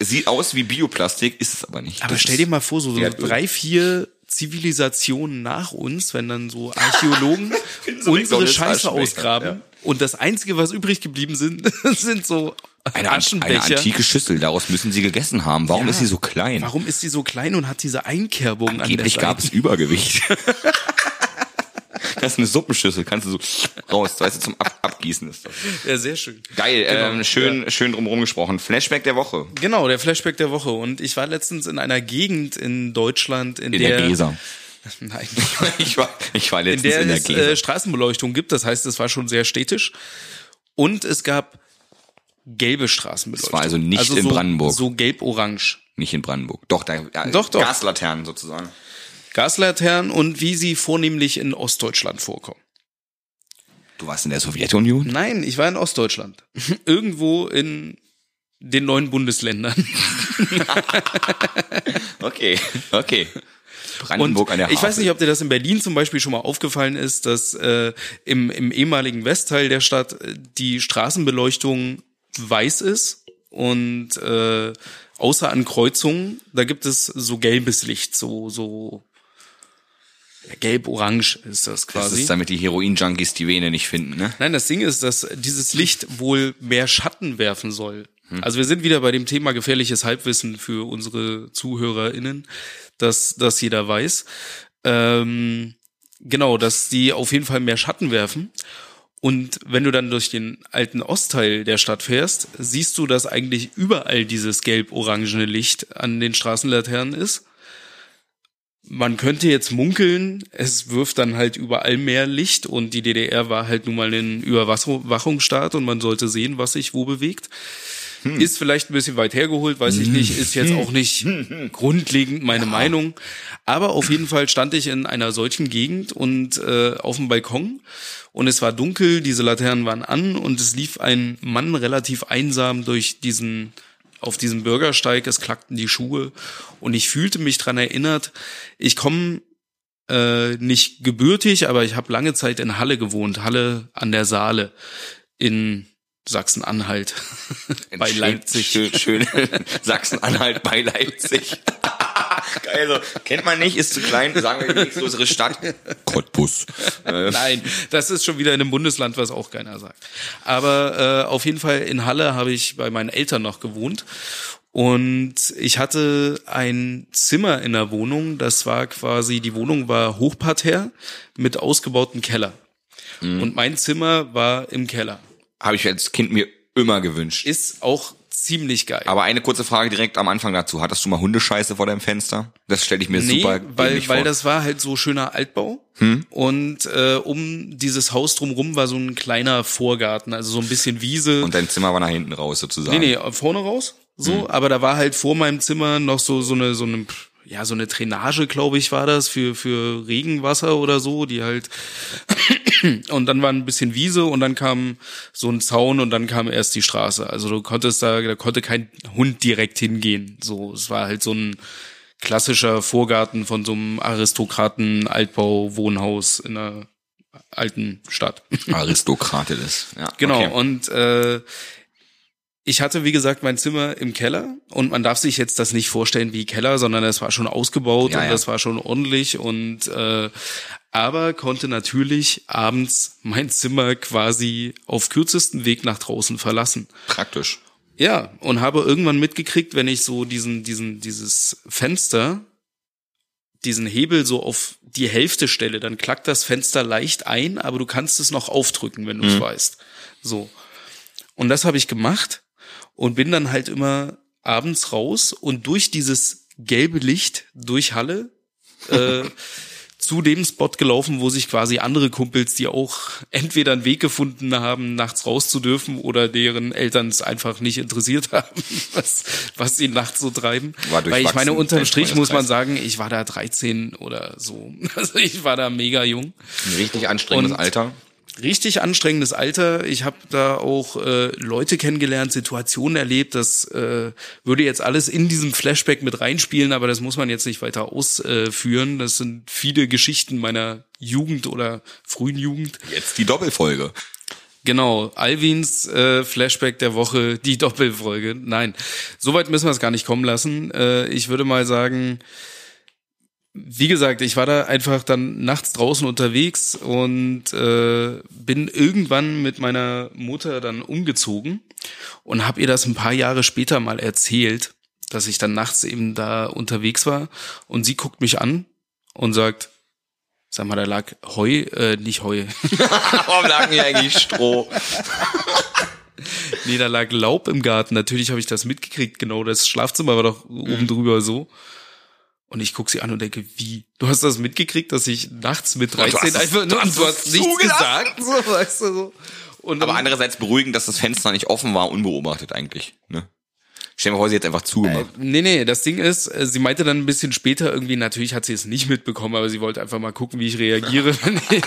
S2: sieht aus wie Bioplastik, ist es aber nicht.
S3: Aber
S2: Das
S3: stell dir mal vor, so, so drei, vier Zivilisationen nach uns, wenn dann so Archäologen
S2: so
S3: unsere Scheiße ausgraben
S2: ja.
S3: und das Einzige, was übrig geblieben sind, sind so
S2: eine, eine antike Schüssel, daraus müssen sie gegessen haben. Warum
S3: Ja.
S2: ist sie so klein?
S3: Warum ist die so klein und hat diese Einkerbung an der
S2: Angeblich
S3: Seite?
S2: gab es Übergewicht. das ist eine Suppenschüssel, kannst du so raus, weißt du, zum Ab Abgießen ist das.
S3: Ja, sehr schön.
S2: Geil,
S3: Genau,
S2: ähm, schön, schön drumherum gesprochen. Flashback der Woche.
S3: Genau, der Flashback der Woche. Und ich war letztens in einer Gegend in Deutschland, in,
S2: In
S3: der,
S2: der Gesa.
S3: Nein,
S2: Ich war, ich war
S3: in
S2: letztens
S3: der
S2: in der,
S3: es äh, Straßenbeleuchtung gibt. Das heißt, es war schon sehr städtisch. Und es gab gelbe Straßenbeleuchtung.
S2: Es war also nicht in
S3: so,
S2: Brandenburg.
S3: So gelb-orange.
S2: Nicht in Brandenburg. Doch, da, ja,
S3: Doch, doch.
S2: Gaslaternen sozusagen.
S3: Gaslaternen und wie sie vornehmlich in Ostdeutschland vorkommen.
S2: Du warst in der Sowjetunion?
S3: Nein, ich war in Ostdeutschland. Irgendwo in den neuen Bundesländern.
S2: Okay, okay. Brandenburg
S3: Und
S2: an der
S3: ich weiß
S2: Havel.
S3: nicht, ob dir das in Berlin zum Beispiel schon mal aufgefallen ist, dass äh, im, im ehemaligen Westteil der Stadt äh, die Straßenbeleuchtung weiß ist und äh, außer an Kreuzungen, da gibt es so gelbes Licht, so so gelb-orange ist das
S2: Das
S3: quasi.
S2: ist, damit die Heroin-Junkies die Vene nicht finden, ne?
S3: Nein, das Ding ist, dass dieses Licht wohl mehr Schatten werfen soll. Also wir sind wieder bei dem Thema gefährliches Halbwissen für unsere ZuhörerInnen, dass das jeder weiß. Ähm, genau, dass die auf jeden Fall mehr Schatten werfen. Und wenn du dann durch den alten Ostteil der Stadt fährst, siehst du, dass eigentlich überall dieses gelb-orangene Licht an den Straßenlaternen ist. Man könnte jetzt munkeln, es wirft dann halt überall mehr Licht und die DDR war halt nun mal ein Überwachungsstaat und man sollte sehen, was sich wo bewegt. Ist vielleicht ein bisschen weit hergeholt, weiß ich nicht, ist jetzt auch nicht grundlegend meine Meinung. Aber auf jeden Fall stand ich in einer solchen Gegend und äh, auf dem Balkon und es war dunkel, diese Laternen waren an und es lief ein Mann relativ einsam durch diesen auf diesem Bürgersteig, es klackten die Schuhe und ich fühlte mich dran erinnert, ich komme äh, nicht gebürtig, aber ich habe lange Zeit in Halle gewohnt, Halle an der Saale in Sachsen-Anhalt bei
S2: Schön-
S3: Leipzig.
S2: Schön, schön. Sachsen-Anhalt bei Leipzig. Geil, so. Kennt man nicht, ist zu klein, sagen wir die nächstgrößere Stadt. Cottbus. Äh,
S3: Nein, das ist schon wieder in einem Bundesland, was auch keiner sagt. Aber äh, auf jeden Fall in Halle habe ich bei meinen Eltern noch gewohnt. Und ich hatte ein Zimmer in der Wohnung, das war quasi, die Wohnung war Hochparterre mit ausgebautem Keller. Und mein Zimmer war im Keller.
S2: Habe ich als Kind mir immer gewünscht.
S3: Ist auch ziemlich geil.
S2: Aber eine kurze Frage direkt am Anfang dazu. Hattest du mal Hundescheiße vor deinem Fenster? Das stelle ich mir
S3: Nee,
S2: super
S3: weil,
S2: dämlich
S3: weil
S2: vor.
S3: das war halt so schöner Altbau. Und äh, um dieses Haus drumrum war so ein kleiner Vorgarten, also so ein bisschen Wiese.
S2: Und dein Zimmer war nach hinten raus sozusagen.
S3: Nee, nee, vorne raus. So, aber da war halt vor meinem Zimmer noch so, so eine, so eine, ja, so eine Drainage, glaube ich, war das für, für Regenwasser oder so, die halt, und dann war ein bisschen Wiese und dann kam so ein Zaun und dann kam erst die Straße. Also du konntest da, da konnte kein Hund direkt hingehen. So, es war halt so ein klassischer Vorgarten von so einem Aristokraten Altbau Wohnhaus in einer alten Stadt.
S2: Aristokrate das. Ja,
S3: Genau,
S2: Okay.
S3: und äh, ich hatte, wie gesagt, mein Zimmer im Keller und man darf sich jetzt das nicht vorstellen wie Keller, sondern es war schon ausgebaut
S2: Ja,
S3: und
S2: ja.
S3: das war schon ordentlich und äh, aber konnte natürlich abends mein Zimmer quasi auf kürzesten Weg nach draußen verlassen.
S2: Praktisch.
S3: Ja, und habe irgendwann mitgekriegt, wenn ich so diesen, diesen, dieses Fenster, diesen Hebel so auf die Hälfte stelle, dann klackt das Fenster leicht ein, aber du kannst es noch aufdrücken, wenn du es weißt. So. Und das habe ich gemacht und bin dann halt immer abends raus und durch dieses gelbe Licht durch Halle äh, zu dem Spot gelaufen, wo sich quasi andere Kumpels, die auch entweder einen Weg gefunden haben, nachts raus zu dürfen oder deren Eltern es einfach nicht interessiert haben, was, was sie nachts so treiben.
S2: War
S3: Weil ich meine, unterm Strich muss man sagen, ich war da 13 oder so. Also ich war da mega jung.
S2: Ein richtig anstrengendes
S3: Und-
S2: Alter.
S3: Richtig anstrengendes Alter. Ich habe da auch äh, Leute kennengelernt, Situationen erlebt. Das äh, würde jetzt alles in diesem Flashback mit reinspielen, aber das muss man jetzt nicht weiter ausführen. Das sind viele Geschichten meiner Jugend oder frühen Jugend.
S2: Jetzt die Doppelfolge.
S3: Genau, Alvins äh, Flashback der Woche, die Doppelfolge. Nein, soweit müssen wir es gar nicht kommen lassen. Äh, ich würde mal sagen, wie gesagt, ich war da einfach dann nachts draußen unterwegs und äh, bin irgendwann mit meiner Mutter dann umgezogen und habe ihr das ein paar Jahre später mal erzählt, dass ich dann nachts eben da unterwegs war und sie guckt mich an und sagt, sag mal, da lag Heu, äh, nicht Heu,
S2: Warum lag hier eigentlich Stroh?
S3: Nee, da lag Laub im Garten. Natürlich habe ich das mitgekriegt. Genau, das Schlafzimmer war doch oben drüber so. Und ich guck sie an und denke, wie? Du hast das mitgekriegt, dass ich nachts mit
S2: du
S3: 13
S2: hast es-
S3: einfach
S2: du
S3: nur,
S2: hast
S3: du hast nichts gesagt, so, weißt du so. Und
S2: Aber
S3: dann-
S2: andererseits beruhigend, dass das Fenster nicht offen war, unbeobachtet eigentlich. Ne? Stell dir vor, sie jetzt einfach zugemacht.
S3: Nee, nee, das Ding ist, äh, sie meinte dann ein bisschen später irgendwie, natürlich hat sie es nicht mitbekommen, aber sie wollte einfach mal gucken, wie ich reagiere. ich-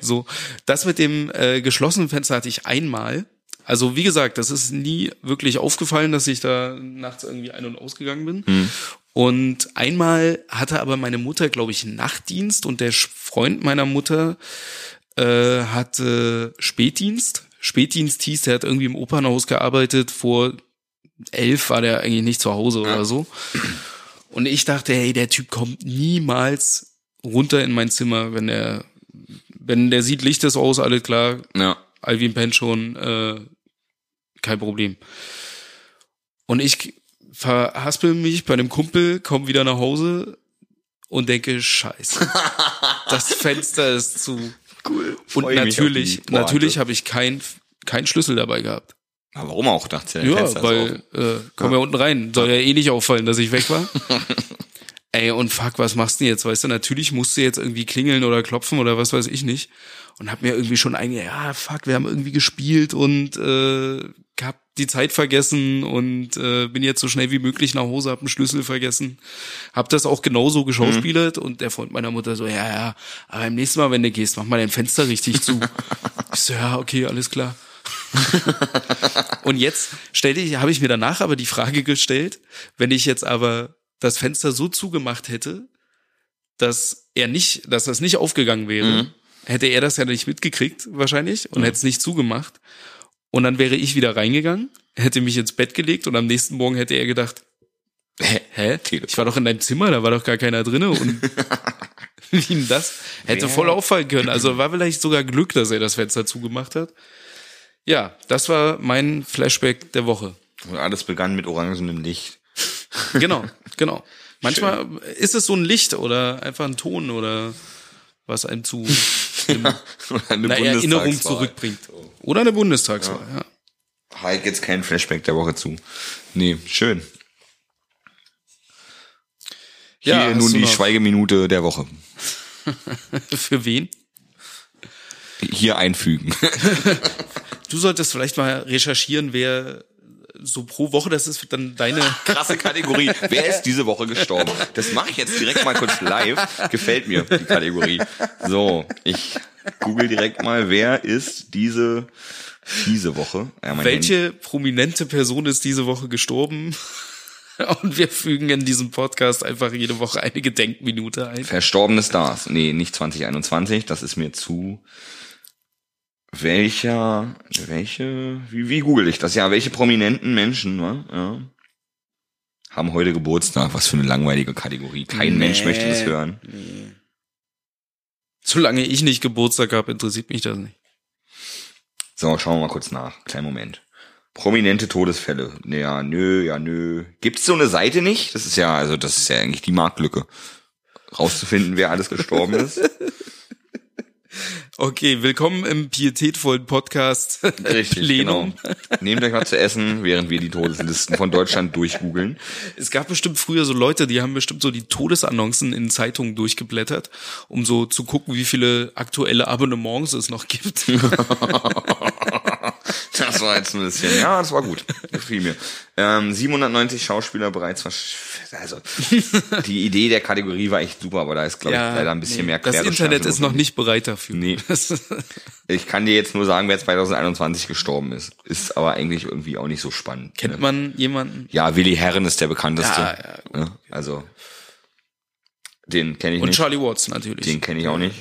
S3: So, das mit dem äh, geschlossenen Fenster hatte ich einmal. Also wie gesagt, das ist nie wirklich aufgefallen, dass ich da nachts irgendwie ein- und ausgegangen bin. Und einmal hatte aber meine Mutter, glaube ich, Nachtdienst und der Freund meiner Mutter äh, hatte Spätdienst. Spätdienst hieß, der hat irgendwie im Opernhaus gearbeitet. Vor elf war der eigentlich nicht zu Hause oder so. Und ich dachte, hey, der Typ kommt niemals runter in mein Zimmer, wenn er, wenn der sieht, Licht ist aus, alles klar,
S2: Ja.
S3: Alvin pennt schon, äh, kein Problem. Und ich verhaspel mich bei einem Kumpel, komm wieder nach Hause und denke, scheiße, das Fenster ist zu.
S2: Cool.
S3: Und
S2: Freu
S3: natürlich, natürlich habe ich kein, kein Schlüssel dabei gehabt.
S2: Aber warum auch, dachte ich.
S3: Ja,
S2: Fenster
S3: weil, äh, komm ja unten rein. Soll ja eh nicht auffallen, dass ich weg war. Ey, und fuck, was machst du denn jetzt? Weißt du, natürlich musst du jetzt irgendwie klingeln oder klopfen oder was weiß ich nicht. Und hab mir irgendwie schon einge, ja, fuck, wir haben irgendwie gespielt und äh, hab die Zeit vergessen und äh, bin jetzt so schnell wie möglich nach Hause, hab einen Schlüssel vergessen. Hab das auch genauso geschauspielert und der Freund meiner Mutter so, ja, ja, aber beim nächsten Mal, wenn du gehst, mach mal dein Fenster richtig zu. ich so, ja, okay, alles klar. Und jetzt stellte ich, habe ich mir danach aber die Frage gestellt, wenn ich jetzt aber das Fenster so zugemacht hätte, dass er nicht, dass das nicht aufgegangen wäre,
S2: Mhm.
S3: hätte er das ja nicht mitgekriegt wahrscheinlich und hätte es nicht zugemacht. Und dann wäre ich wieder reingegangen, hätte mich ins Bett gelegt und am nächsten Morgen hätte er gedacht,
S2: Hä?
S3: hä? Ich war doch in deinem Zimmer, da war doch gar keiner drinne und wie denn das? Hätte
S2: Wer-
S3: voll auffallen können. Also war vielleicht sogar Glück, dass er das Fenster zugemacht hat. Ja, das war mein Flashback der Woche.
S2: Und alles begann mit orangenem Licht.
S3: Genau, genau. Manchmal ist es so ein Licht oder einfach ein Ton oder was einem zu
S2: eine
S3: einer Erinnerung zurückbringt. Oder eine Bundestagswahl, ja.
S2: Halt jetzt kein Flashback der Woche zu. Nee, schön. Hier
S3: Ja,
S2: nun die Schweigeminute der Woche.
S3: Für wen?
S2: Hier einfügen.
S3: Du solltest vielleicht mal recherchieren, wer so pro Woche, das ist dann deine.
S2: Krasse Kategorie. Wer ist diese Woche gestorben? Das mache ich jetzt direkt mal kurz live. Gefällt mir die Kategorie. So, ich google direkt mal, wer ist diese diese Woche? Ja, mein Handy.
S3: Welche prominente Person ist diese Woche gestorben? Und wir fügen in diesem Podcast einfach jede Woche eine Gedenkminute ein.
S2: Verstorbene Stars. Nee, nicht 2021, das ist mir zu. Welcher, welche, wie, wie google ich das? Ja, welche prominenten Menschen, ne? Ja. Haben heute Geburtstag. Was für eine langweilige Kategorie. Kein
S3: Nee.
S2: Mensch möchte das hören.
S3: Solange ich nicht Geburtstag habe, interessiert mich das nicht.
S2: So, schauen wir mal kurz nach. Kleinen Moment. Prominente Todesfälle. Ja, nö, ja, nö. Gibt's so eine Seite nicht? Das ist ja, also das ist ja eigentlich die Marktlücke. Rauszufinden, wer alles gestorben ist.
S3: Okay, willkommen im pietätvollen Podcast
S2: Richtig,
S3: Plenum.
S2: genau. Nehmt euch mal zu essen, während wir die Todeslisten von Deutschland durchgoogeln.
S3: Es gab bestimmt früher so Leute, die haben bestimmt so die Todesannoncen in Zeitungen durchgeblättert, um so zu gucken, wie viele aktuelle Abonnements es noch gibt.
S2: Das war jetzt ein bisschen, ja, das war gut. Das fiel mir. Ähm, 790 Schauspieler bereits also die Idee der Kategorie war echt super, aber da ist glaube ich leider ein bisschen
S3: nee,
S2: mehr
S3: Das
S2: Querrecherche
S3: Internet ist noch nicht bereit dafür.
S2: Nee. Ich kann dir jetzt nur sagen, wer 2021 gestorben ist. Ist aber eigentlich irgendwie auch nicht so spannend.
S3: Kennt
S2: ne?
S3: man jemanden?
S2: Ja, Willi Herren ist der bekannteste.
S3: Ja, ja, gut,
S2: ne? Also den kenne ich
S3: Und
S2: nicht.
S3: Charlie Watts natürlich.
S2: Den kenne ich auch nicht.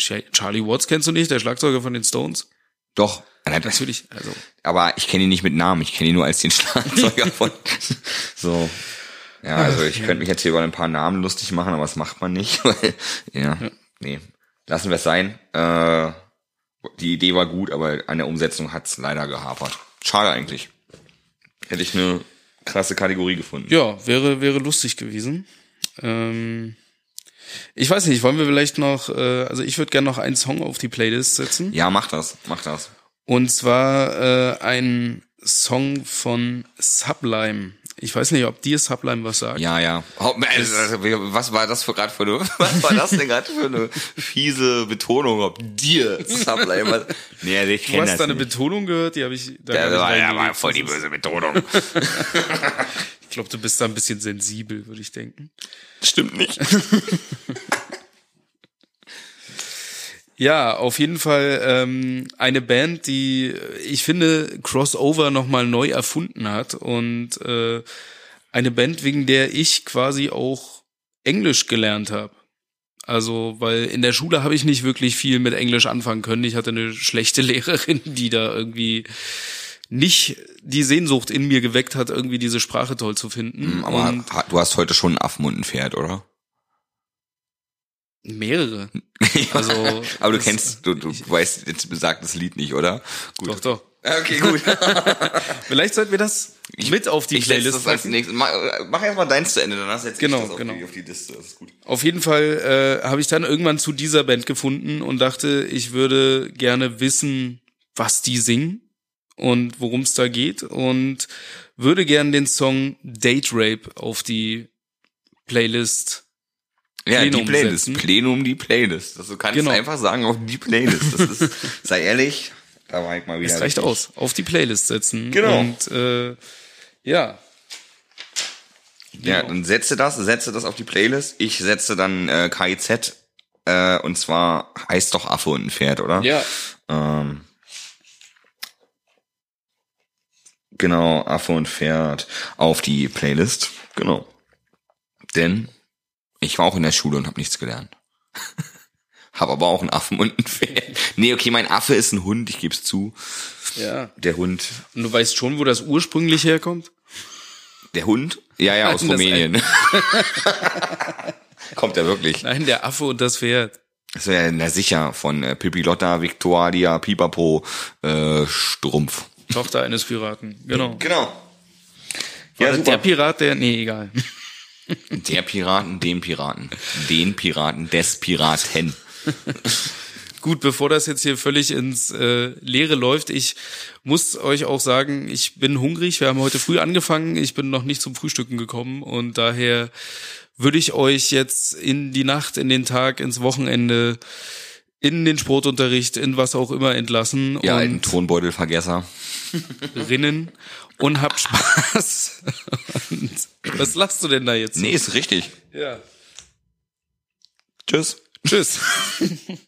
S3: Ch- Charlie Watts kennst du nicht, der Schlagzeuger von den Stones?
S2: Doch.
S3: Natürlich, also
S2: Aber ich kenne ihn nicht mit Namen, ich kenne ihn nur als den Schlagzeuger von. so. Ja, also ich könnte mich jetzt hier über ein paar Namen lustig machen, aber das macht man nicht. Weil, ja, nee. Lassen wir es sein. Äh, die Idee war gut, aber an der Umsetzung hat's leider gehapert. Schade eigentlich. Hätte ich eine krasse Kategorie gefunden.
S3: ja, wäre wäre lustig gewesen. Ähm, ich weiß nicht, wollen wir vielleicht noch, äh, also ich würde gerne noch einen Song auf die Playlist setzen.
S2: Ja, mach das, mach das.
S3: Und zwar äh, ein Song von Sublime. Ich weiß nicht, ob dir Sublime was sagt.
S2: Ja, ja. Oh, also, was war das für gerade für eine, was war das denn gerade für eine fiese Betonung? Ob dir Sublime was? Nee, ich
S3: Du
S2: kenne
S3: hast
S2: das
S3: da eine
S2: nicht.
S3: Betonung gehört, die habe ich da
S2: Ja, war, ja, war voll die böse Betonung.
S3: Ich glaube, du bist da ein bisschen sensibel, würde ich denken.
S2: Stimmt nicht.
S3: Ja, auf jeden Fall ähm, eine Band, die ich finde Crossover nochmal neu erfunden hat und äh, eine Band, wegen der ich quasi auch Englisch gelernt habe. Also, weil in der Schule habe ich nicht wirklich viel mit Englisch anfangen können. Ich hatte eine schlechte Lehrerin, die da irgendwie nicht die Sehnsucht in mir geweckt hat, irgendwie diese Sprache toll zu finden.
S2: Aber
S3: und
S2: du hast heute schon einen Affen und ein Pferd, oder?
S3: mehrere. Also,
S2: Aber du kennst, du, du weißt jetzt besagtes Lied nicht, oder? Gut.
S3: Doch, doch.
S2: Okay, gut.
S3: Vielleicht sollten wir das mit auf die
S2: Ich
S3: Playlist
S2: das als nächstes. Mach, mach erst mal deins zu Ende, danach setze
S3: Genau,
S2: ich das auf,
S3: genau.
S2: die, auf die Liste. Das ist gut.
S3: Auf jeden Fall äh, habe ich dann irgendwann zu dieser Band gefunden und dachte, ich würde gerne wissen, was die singen und worum es da geht und würde gerne den Song Date Rape auf die Playlist.
S2: Ja,
S3: Plenum
S2: die Playlist.
S3: setzen.
S2: Plenum, die Playlist. Das, du kannst
S3: Genau.
S2: einfach sagen, auf die Playlist. Das ist, sei ehrlich, da war ich mal wieder.
S3: Es reicht
S2: richtig-
S3: aus. Auf die Playlist setzen.
S2: Genau.
S3: Und äh, ja,
S2: Ja, dann setze das, setze das auf die Playlist. Ich setze dann äh, KIZ, äh, und zwar heißt doch Affe und ein Pferd, oder?
S3: ja,
S2: Ähm, genau, Affe und Pferd auf die Playlist. Genau. Denn ich war auch in der Schule und habe nichts gelernt. hab aber auch einen Affen und ein Pferd. Nee, okay, mein Affe ist ein Hund, ich geb's zu.
S3: ja.
S2: Der Hund.
S3: Und du weißt schon, wo das ursprünglich herkommt?
S2: Der Hund? Ja, ja, aus
S3: Nein, das-
S2: Rumänien. Kommt er wirklich.
S3: Nein, der Affe und das Pferd.
S2: Das wäre na sicher von äh, Pipilotta, Victoria, Pipapo, äh, Strumpf.
S3: Tochter eines Piraten. Genau.
S2: Genau.
S3: Ja, der. Pirat, der, nee, egal.
S2: Der Piraten, dem Piraten. Den Piraten, des Piraten.
S3: Gut, bevor das jetzt hier völlig ins äh, Leere läuft, ich muss euch auch sagen, ich bin hungrig. Wir haben heute früh angefangen. Ich bin noch nicht zum Frühstücken gekommen und daher würde ich euch jetzt in die Nacht, in den Tag, ins Wochenende, in den Sportunterricht, in was auch immer entlassen
S2: Ja, ein
S3: und
S2: Tonbeutelvergesser.
S3: rinnen und hab Spaß. und was lachst du denn da jetzt?
S2: Nee, ist richtig.
S3: Ja.
S2: Tschüss.
S3: Tschüss.